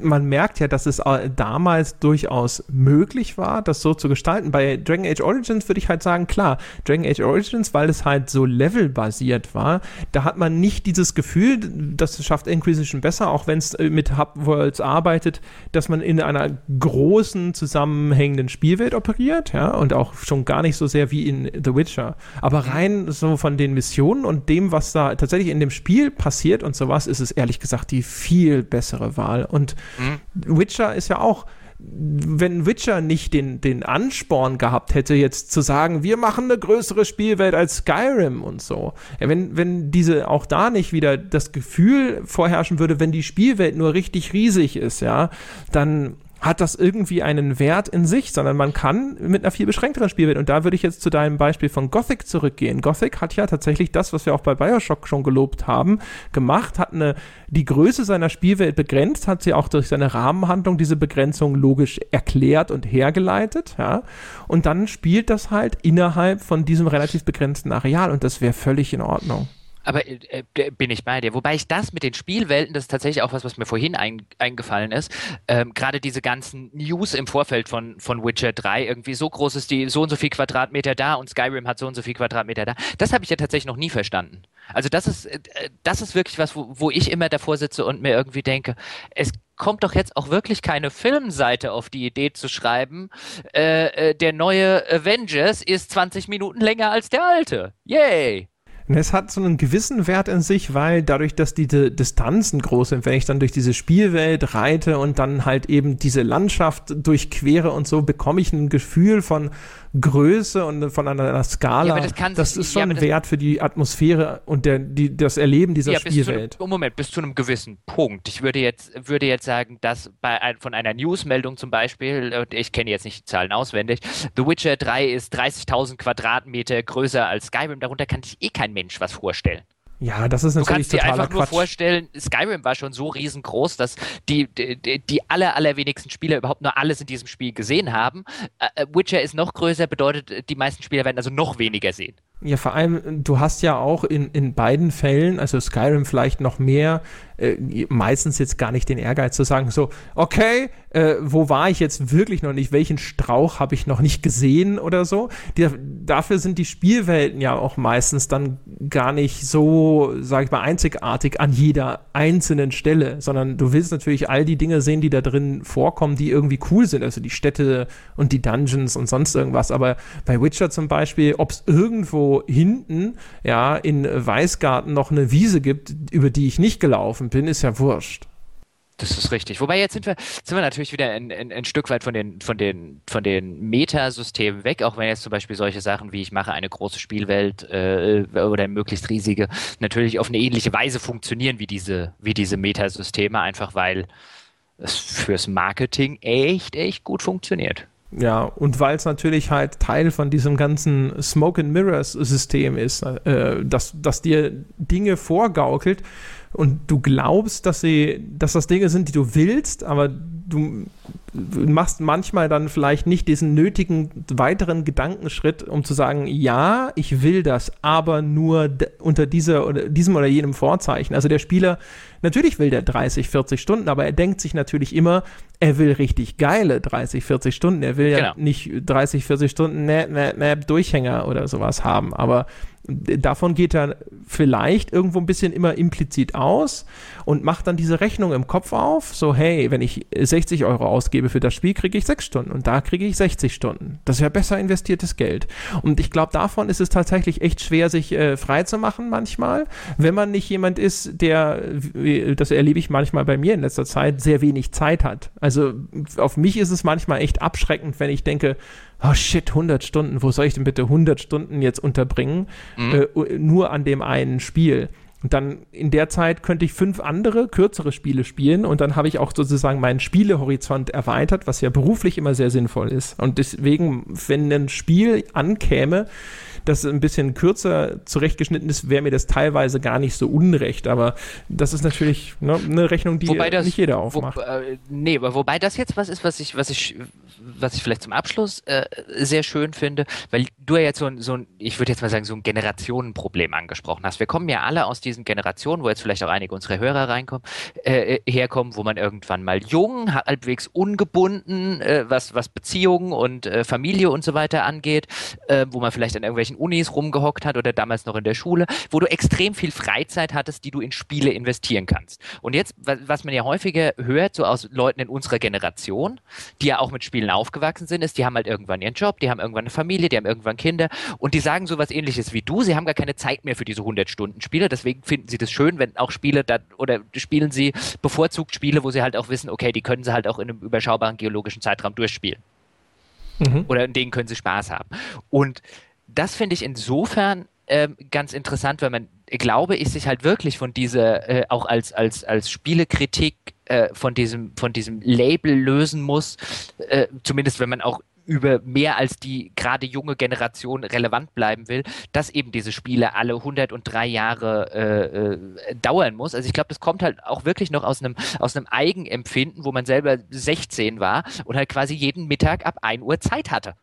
man merkt ja, dass es äh, damals durchaus möglich war, das so zu gestalten. Bei Dragon Age Origins würde ich halt sagen, klar, Dragon Age Origins, weil es halt so levelbasiert war, da hat man nicht dieses Gefühl, das schafft Inquisition besser, auch wenn es äh, mit Hub Worlds arbeitet, dass man in einer großen zusammenhängenden Spielwelt operiert, ja, und auch schon gar nicht so sehr wie in The Witcher. Aber rein so von den Missionen und dem, was da tatsächlich in dem Spiel passiert und sowas, ist es ehrlich gesagt die viel bessere Wahl. Und und mhm. Witcher ist ja auch, wenn Witcher nicht den, den Ansporn gehabt hätte, jetzt zu sagen, wir machen eine größere Spielwelt als Skyrim und so. Wenn, wenn diese auch da nicht wieder das Gefühl vorherrschen würde, wenn die Spielwelt nur richtig riesig ist, ja, dann hat das irgendwie einen Wert in sich, sondern man kann mit einer viel beschränkteren Spielwelt. Und da würde ich jetzt zu deinem Beispiel von Gothic zurückgehen. Gothic hat ja tatsächlich das, was wir auch bei Bioshock schon gelobt haben, gemacht, hat eine, die Größe seiner Spielwelt begrenzt, hat sie auch durch seine Rahmenhandlung diese Begrenzung logisch erklärt und hergeleitet, ja. Und dann spielt das halt innerhalb von diesem relativ begrenzten Areal und das wäre völlig in Ordnung. Aber äh, äh, bin ich bei dir. Wobei ich das mit den Spielwelten, das ist tatsächlich auch was, was mir vorhin ein, eingefallen ist. Ähm, Gerade diese ganzen News im Vorfeld von, von Witcher 3, irgendwie so groß ist die so und so viel Quadratmeter da und Skyrim hat so und so viel Quadratmeter da. Das habe ich ja tatsächlich noch nie verstanden. Also das ist, äh, das ist wirklich was, wo, wo ich immer davor sitze und mir irgendwie denke, es kommt doch jetzt auch wirklich keine Filmseite auf die Idee zu schreiben, äh, äh der neue Avengers ist 20 Minuten länger als der alte. Yay! Es hat so einen gewissen Wert in sich, weil dadurch, dass diese Distanzen groß sind, wenn ich dann durch diese Spielwelt reite und dann halt eben diese Landschaft durchquere und so, bekomme ich ein Gefühl von Größe und von einer Skala. Ja, das, das, ist schon ja, ein Wert für die Atmosphäre und der, die, das Erleben dieser ja, Spielwelt. Einem, Moment, bis zu einem gewissen Punkt. Ich würde jetzt, würde jetzt sagen, dass bei ein, von einer Newsmeldung zum Beispiel, ich kenne jetzt nicht die Zahlen auswendig, The Witcher 3 ist 30.000 Quadratmeter größer als Skyrim. Darunter kann sich eh kein Mensch was vorstellen. Ja, das ist natürlich Du kannst dir einfach Quatsch. nur vorstellen, Skyrim war schon so riesengroß, dass die, die, die aller, allerwenigsten Spieler überhaupt nur alles in diesem Spiel gesehen haben. Uh, Witcher ist noch größer, bedeutet, die meisten Spieler werden also noch weniger sehen. Ja, vor allem, du hast ja auch in, in beiden Fällen, also Skyrim vielleicht noch mehr, äh, meistens jetzt gar nicht den Ehrgeiz zu sagen, so, okay, äh, wo war ich jetzt wirklich noch nicht, welchen Strauch habe ich noch nicht gesehen oder so. Die, dafür sind die Spielwelten ja auch meistens dann gar nicht so, sag ich mal, einzigartig an jeder einzelnen Stelle, sondern du willst natürlich all die Dinge sehen, die da drin vorkommen, die irgendwie cool sind, also die Städte und die Dungeons und sonst irgendwas. Aber bei Witcher zum Beispiel, ob es irgendwo hinten, ja, in Weißgarten noch eine Wiese gibt, über die ich nicht gelaufen bin, ist ja wurscht. Das ist richtig. Wobei jetzt sind wir, sind wir natürlich wieder ein, ein, ein Stück weit von den, von den, von den Metasystemen weg, auch wenn jetzt zum Beispiel solche Sachen wie ich mache eine große Spielwelt äh, oder möglichst riesige natürlich auf eine ähnliche Weise funktionieren wie diese, wie diese Metasysteme, einfach weil es fürs Marketing echt, echt gut funktioniert. Ja, und weil es natürlich halt Teil von diesem ganzen Smoke and Mirrors System ist, äh, dass, dass dir Dinge vorgaukelt, und du glaubst, dass sie, dass das Dinge sind, die du willst, aber du machst manchmal dann vielleicht nicht diesen nötigen weiteren Gedankenschritt, um zu sagen, ja, ich will das, aber nur unter dieser oder diesem oder jenem Vorzeichen. Also der Spieler, natürlich will der 30, 40 Stunden, aber er denkt sich natürlich immer, er will richtig geile 30, 40 Stunden. Er will genau. ja nicht 30, 40 Stunden Nap, Nap, Nap Durchhänger oder sowas haben, aber davon geht er vielleicht irgendwo ein bisschen immer implizit aus und macht dann diese Rechnung im Kopf auf, so hey, wenn ich 60 Euro ausgebe für das Spiel, kriege ich 6 Stunden und da kriege ich 60 Stunden. Das ist ja besser investiertes Geld. Und ich glaube, davon ist es tatsächlich echt schwer, sich äh, frei zu machen manchmal, wenn man nicht jemand ist, der, das erlebe ich manchmal bei mir in letzter Zeit, sehr wenig Zeit hat. Also auf mich ist es manchmal echt abschreckend, wenn ich denke, oh shit, 100 Stunden, wo soll ich denn bitte 100 Stunden jetzt unterbringen? Mhm. Äh, nur an dem einen Spiel. Und dann in der Zeit könnte ich fünf andere kürzere Spiele spielen und dann habe ich auch sozusagen meinen Spielehorizont erweitert, was ja beruflich immer sehr sinnvoll ist. Und deswegen, wenn ein Spiel ankäme, das ein bisschen kürzer zurechtgeschnitten ist, wäre mir das teilweise gar nicht so unrecht. Aber das ist natürlich ne, eine Rechnung, die das, nicht jeder aufmacht. Wo, äh, nee, aber wobei das jetzt was ist, was ich, was ich, was ich vielleicht zum Abschluss äh, sehr schön finde, weil du ja jetzt so ein, so ein ich würde jetzt mal sagen, so ein Generationenproblem angesprochen hast. Wir kommen ja alle aus diesen Generationen, wo jetzt vielleicht auch einige unserer Hörer reinkommen, äh, herkommen, wo man irgendwann mal jung, halbwegs ungebunden, äh, was, was Beziehungen und äh, Familie und so weiter angeht, äh, wo man vielleicht an irgendwelchen Unis rumgehockt hat oder damals noch in der Schule, wo du extrem viel Freizeit hattest, die du in Spiele investieren kannst. Und jetzt, was man ja häufiger hört, so aus Leuten in unserer Generation, die ja auch mit Spielen aufgewachsen sind, ist, die haben halt irgendwann ihren Job, die haben irgendwann eine Familie, die haben irgendwann Kinder und die sagen sowas ähnliches wie du, sie haben gar keine Zeit mehr für diese 100-Stunden-Spiele, deswegen finden sie das schön, wenn auch Spiele da, oder spielen sie bevorzugt Spiele, wo sie halt auch wissen, okay, die können sie halt auch in einem überschaubaren geologischen Zeitraum durchspielen. Mhm. Oder in denen können sie Spaß haben. Und das finde ich insofern ähm, ganz interessant, weil man, glaube ich, sich halt wirklich von dieser, äh, auch als, als, als Spielekritik äh, von, diesem, von diesem Label lösen muss, äh, zumindest wenn man auch über mehr als die gerade junge Generation relevant bleiben will, dass eben diese Spiele alle 103 Jahre äh, äh, dauern muss. Also ich glaube, das kommt halt auch wirklich noch aus einem aus einem Eigenempfinden, wo man selber 16 war und halt quasi jeden Mittag ab 1 Uhr Zeit hatte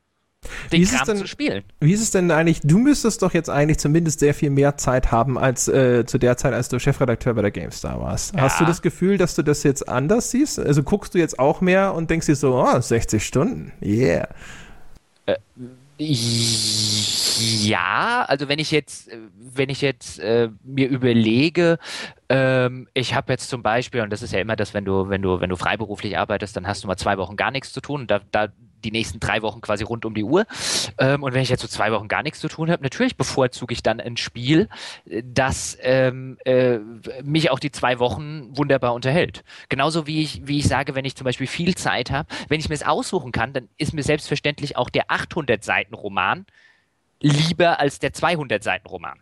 den Kram denn, zu spielen. Wie ist es denn eigentlich? Du müsstest doch jetzt eigentlich zumindest sehr viel mehr Zeit haben als äh, zu der Zeit, als du Chefredakteur bei der GameStar warst. Ja. Hast du das Gefühl, dass du das jetzt anders siehst? Also guckst du jetzt auch mehr und denkst dir so, oh, 60 Stunden, yeah. Äh, ja, also wenn ich jetzt, wenn ich jetzt äh, mir überlege, ähm, ich habe jetzt zum Beispiel, und das ist ja immer das, wenn du, wenn du, wenn du freiberuflich arbeitest, dann hast du mal zwei Wochen gar nichts zu tun. Und da, da die nächsten drei Wochen quasi rund um die Uhr. Ähm, und wenn ich jetzt so zwei Wochen gar nichts zu tun habe, natürlich bevorzuge ich dann ein Spiel, äh, das ähm, äh, mich auch die zwei Wochen wunderbar unterhält. Genauso wie ich, wie ich sage, wenn ich zum Beispiel viel Zeit habe, wenn ich mir es aussuchen kann, dann ist mir selbstverständlich auch der 800 Seiten Roman lieber als der 200 Seiten Roman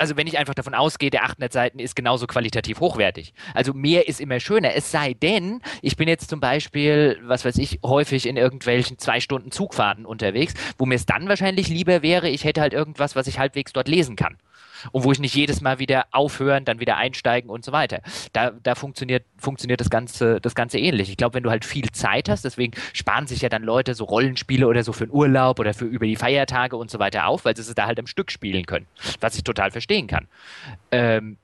also wenn ich einfach davon ausgehe, der 800 Seiten ist genauso qualitativ hochwertig. Also mehr ist immer schöner. Es sei denn, ich bin jetzt zum Beispiel, was weiß ich, häufig in irgendwelchen zwei Stunden Zugfahrten unterwegs, wo mir es dann wahrscheinlich lieber wäre, ich hätte halt irgendwas, was ich halbwegs dort lesen kann und wo ich nicht jedes Mal wieder aufhören, dann wieder einsteigen und so weiter. Da, da funktioniert, funktioniert das Ganze, das Ganze ähnlich. Ich glaube, wenn du halt viel Zeit hast, deswegen sparen sich ja dann Leute so Rollenspiele oder so für einen Urlaub oder für über die Feiertage und so weiter auf, weil sie es da halt am Stück spielen können, was ich total verstehen kann. Ähm,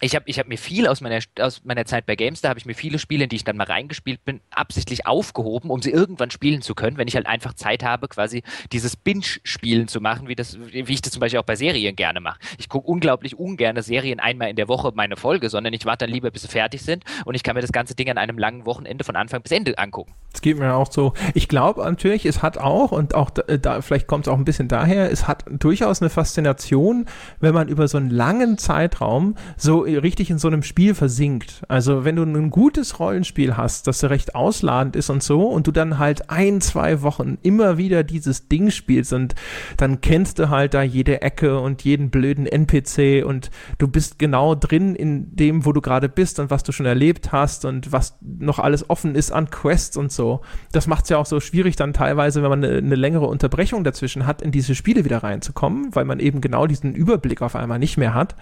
ich habe ich hab mir viel aus meiner, aus meiner Zeit bei Games, da habe ich mir viele Spiele, in die ich dann mal reingespielt bin, absichtlich aufgehoben, um sie irgendwann spielen zu können, wenn ich halt einfach Zeit habe, quasi dieses Binge-Spielen zu machen, wie, das, wie ich das zum Beispiel auch bei Serien gerne mache. Ich gucke unglaublich ungern Serien einmal in der Woche meine Folge, sondern ich warte dann lieber, bis sie fertig sind und ich kann mir das ganze Ding an einem langen Wochenende von Anfang bis Ende angucken. Das geht mir auch so. Ich glaube natürlich, es hat auch, und auch da, da vielleicht kommt es auch ein bisschen daher, es hat durchaus eine Faszination, wenn man über so einen langen Zeitraum so richtig in so einem Spiel versinkt. Also wenn du ein gutes Rollenspiel hast, das recht ausladend ist und so, und du dann halt ein, zwei Wochen immer wieder dieses Ding spielst und dann kennst du halt da jede Ecke und jeden blöden NPC und du bist genau drin in dem, wo du gerade bist und was du schon erlebt hast und was noch alles offen ist an Quests und so. Das macht es ja auch so schwierig dann teilweise, wenn man eine, eine längere Unterbrechung dazwischen hat, in diese Spiele wieder reinzukommen, weil man eben genau diesen Überblick auf einmal nicht mehr hat.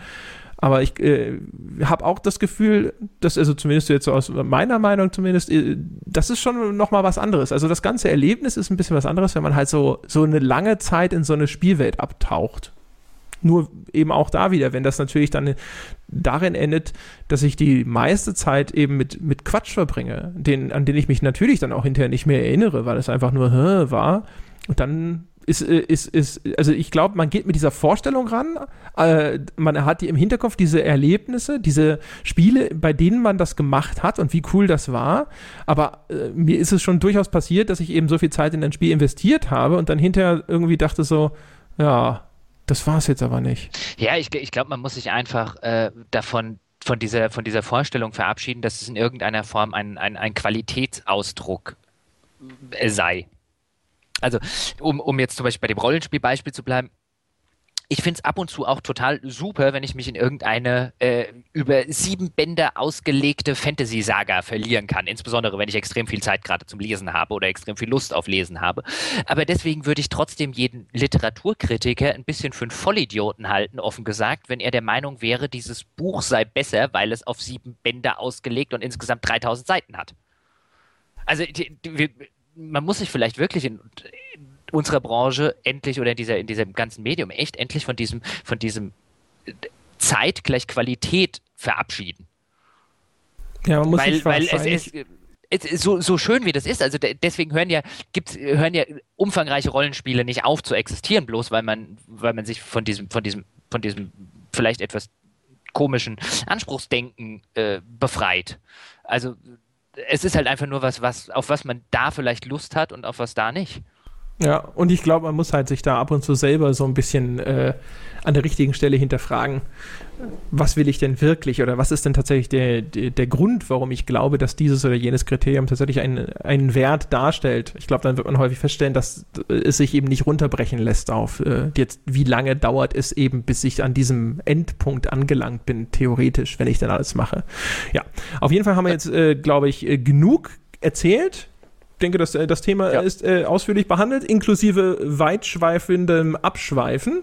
Aber ich äh, habe auch das Gefühl, dass, also zumindest jetzt aus meiner Meinung zumindest, äh, das ist schon nochmal was anderes. Also das ganze Erlebnis ist ein bisschen was anderes, wenn man halt so, so eine lange Zeit in so eine Spielwelt abtaucht. Nur eben auch da wieder, wenn das natürlich dann darin endet, dass ich die meiste Zeit eben mit, mit Quatsch verbringe, den, an den ich mich natürlich dann auch hinterher nicht mehr erinnere, weil es einfach nur war. Und dann ist, äh, ist, ist, also ich glaube, man geht mit dieser Vorstellung ran, äh, man hat die im Hinterkopf diese Erlebnisse, diese Spiele, bei denen man das gemacht hat und wie cool das war. Aber äh, mir ist es schon durchaus passiert, dass ich eben so viel Zeit in ein Spiel investiert habe und dann hinterher irgendwie dachte so, ja, das war es jetzt aber nicht. Ja, ich, ich glaube, man muss sich einfach äh, davon von dieser, von dieser Vorstellung verabschieden, dass es in irgendeiner Form ein, ein, ein Qualitätsausdruck sei. Also, um, um jetzt zum Beispiel bei dem Rollenspielbeispiel zu bleiben, ich finde es ab und zu auch total super, wenn ich mich in irgendeine äh, über sieben Bände ausgelegte Fantasy-Saga verlieren kann. Insbesondere, wenn ich extrem viel Zeit gerade zum Lesen habe oder extrem viel Lust auf Lesen habe. Aber deswegen würde ich trotzdem jeden Literaturkritiker ein bisschen für einen Vollidioten halten, offen gesagt, wenn er der Meinung wäre, dieses Buch sei besser, weil es auf sieben Bände ausgelegt und insgesamt 3000 Seiten hat. Also, die, die, man muss sich vielleicht wirklich in, unserer Branche endlich oder in, dieser, in diesem ganzen Medium echt endlich von diesem, von diesem Zeit gleich Qualität verabschieden. Ja, man muss weil, weil es, es, es, so, so schön wie das ist, also deswegen hören ja, gibt's, hören ja umfangreiche Rollenspiele nicht auf zu existieren, bloß weil man, weil man sich von diesem, von diesem, von diesem vielleicht etwas komischen Anspruchsdenken äh, befreit. Also es ist halt einfach nur was, was, auf was man da vielleicht Lust hat und auf was da nicht. Ja, und ich glaube, man muss halt sich da ab und zu selber so ein bisschen äh, an der richtigen Stelle hinterfragen, was will ich denn wirklich oder was ist denn tatsächlich der, der, der Grund, warum ich glaube, dass dieses oder jenes Kriterium tatsächlich einen, einen Wert darstellt. Ich glaube, dann wird man häufig feststellen, dass es sich eben nicht runterbrechen lässt auf äh, jetzt, wie lange dauert es eben, bis ich an diesem Endpunkt angelangt bin, theoretisch, wenn ich dann alles mache. Ja, auf jeden Fall haben wir jetzt, äh, glaube ich, äh, genug erzählt denke, das, äh, das Thema ja. ist äh, ausführlich behandelt, inklusive weitschweifendem Abschweifen.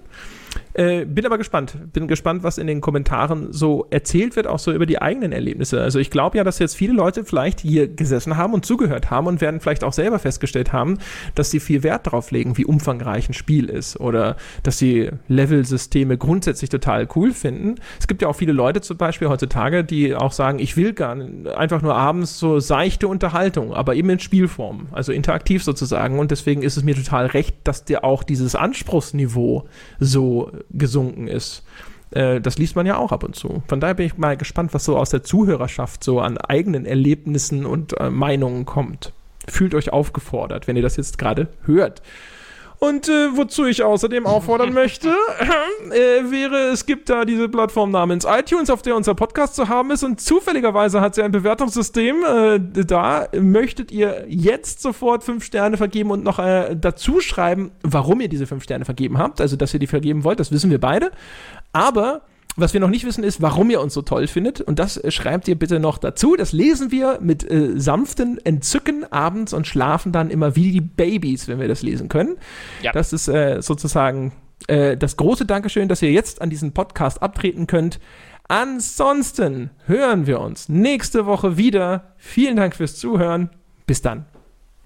Äh, bin aber gespannt. Bin gespannt, was in den Kommentaren so erzählt wird, auch so über die eigenen Erlebnisse. Also ich glaube ja, dass jetzt viele Leute vielleicht hier gesessen haben und zugehört haben und werden vielleicht auch selber festgestellt haben, dass sie viel Wert darauf legen, wie umfangreich ein Spiel ist oder dass sie Level-Systeme grundsätzlich total cool finden. Es gibt ja auch viele Leute zum Beispiel heutzutage, die auch sagen, ich will gar einfach nur abends so seichte Unterhaltung, aber eben in Spielform, also interaktiv sozusagen. Und deswegen ist es mir total recht, dass dir auch dieses Anspruchsniveau so gesunken ist. Äh, das liest man ja auch ab und zu. Von daher bin ich mal gespannt, was so aus der Zuhörerschaft so an eigenen Erlebnissen und äh, Meinungen kommt. fühlt euch aufgefordert, wenn ihr das jetzt gerade hört. Und äh, wozu ich außerdem auffordern möchte, äh, wäre, es gibt da diese Plattform namens iTunes, auf der unser Podcast zu haben ist und zufälligerweise hat sie ein Bewertungssystem. Äh, da möchtet ihr jetzt sofort fünf Sterne vergeben und noch äh, dazu schreiben, warum ihr diese fünf Sterne vergeben habt. Also, dass ihr die vergeben wollt, das wissen wir beide. Aber was wir noch nicht wissen, ist, warum ihr uns so toll findet. Und das äh, schreibt ihr bitte noch dazu. Das lesen wir mit äh, sanften Entzücken abends und schlafen dann immer wie die Babys, wenn wir das lesen können. Ja. Das ist äh, sozusagen äh, das große Dankeschön, dass ihr jetzt an diesen Podcast abtreten könnt. Ansonsten hören wir uns nächste Woche wieder. Vielen Dank fürs Zuhören. Bis dann.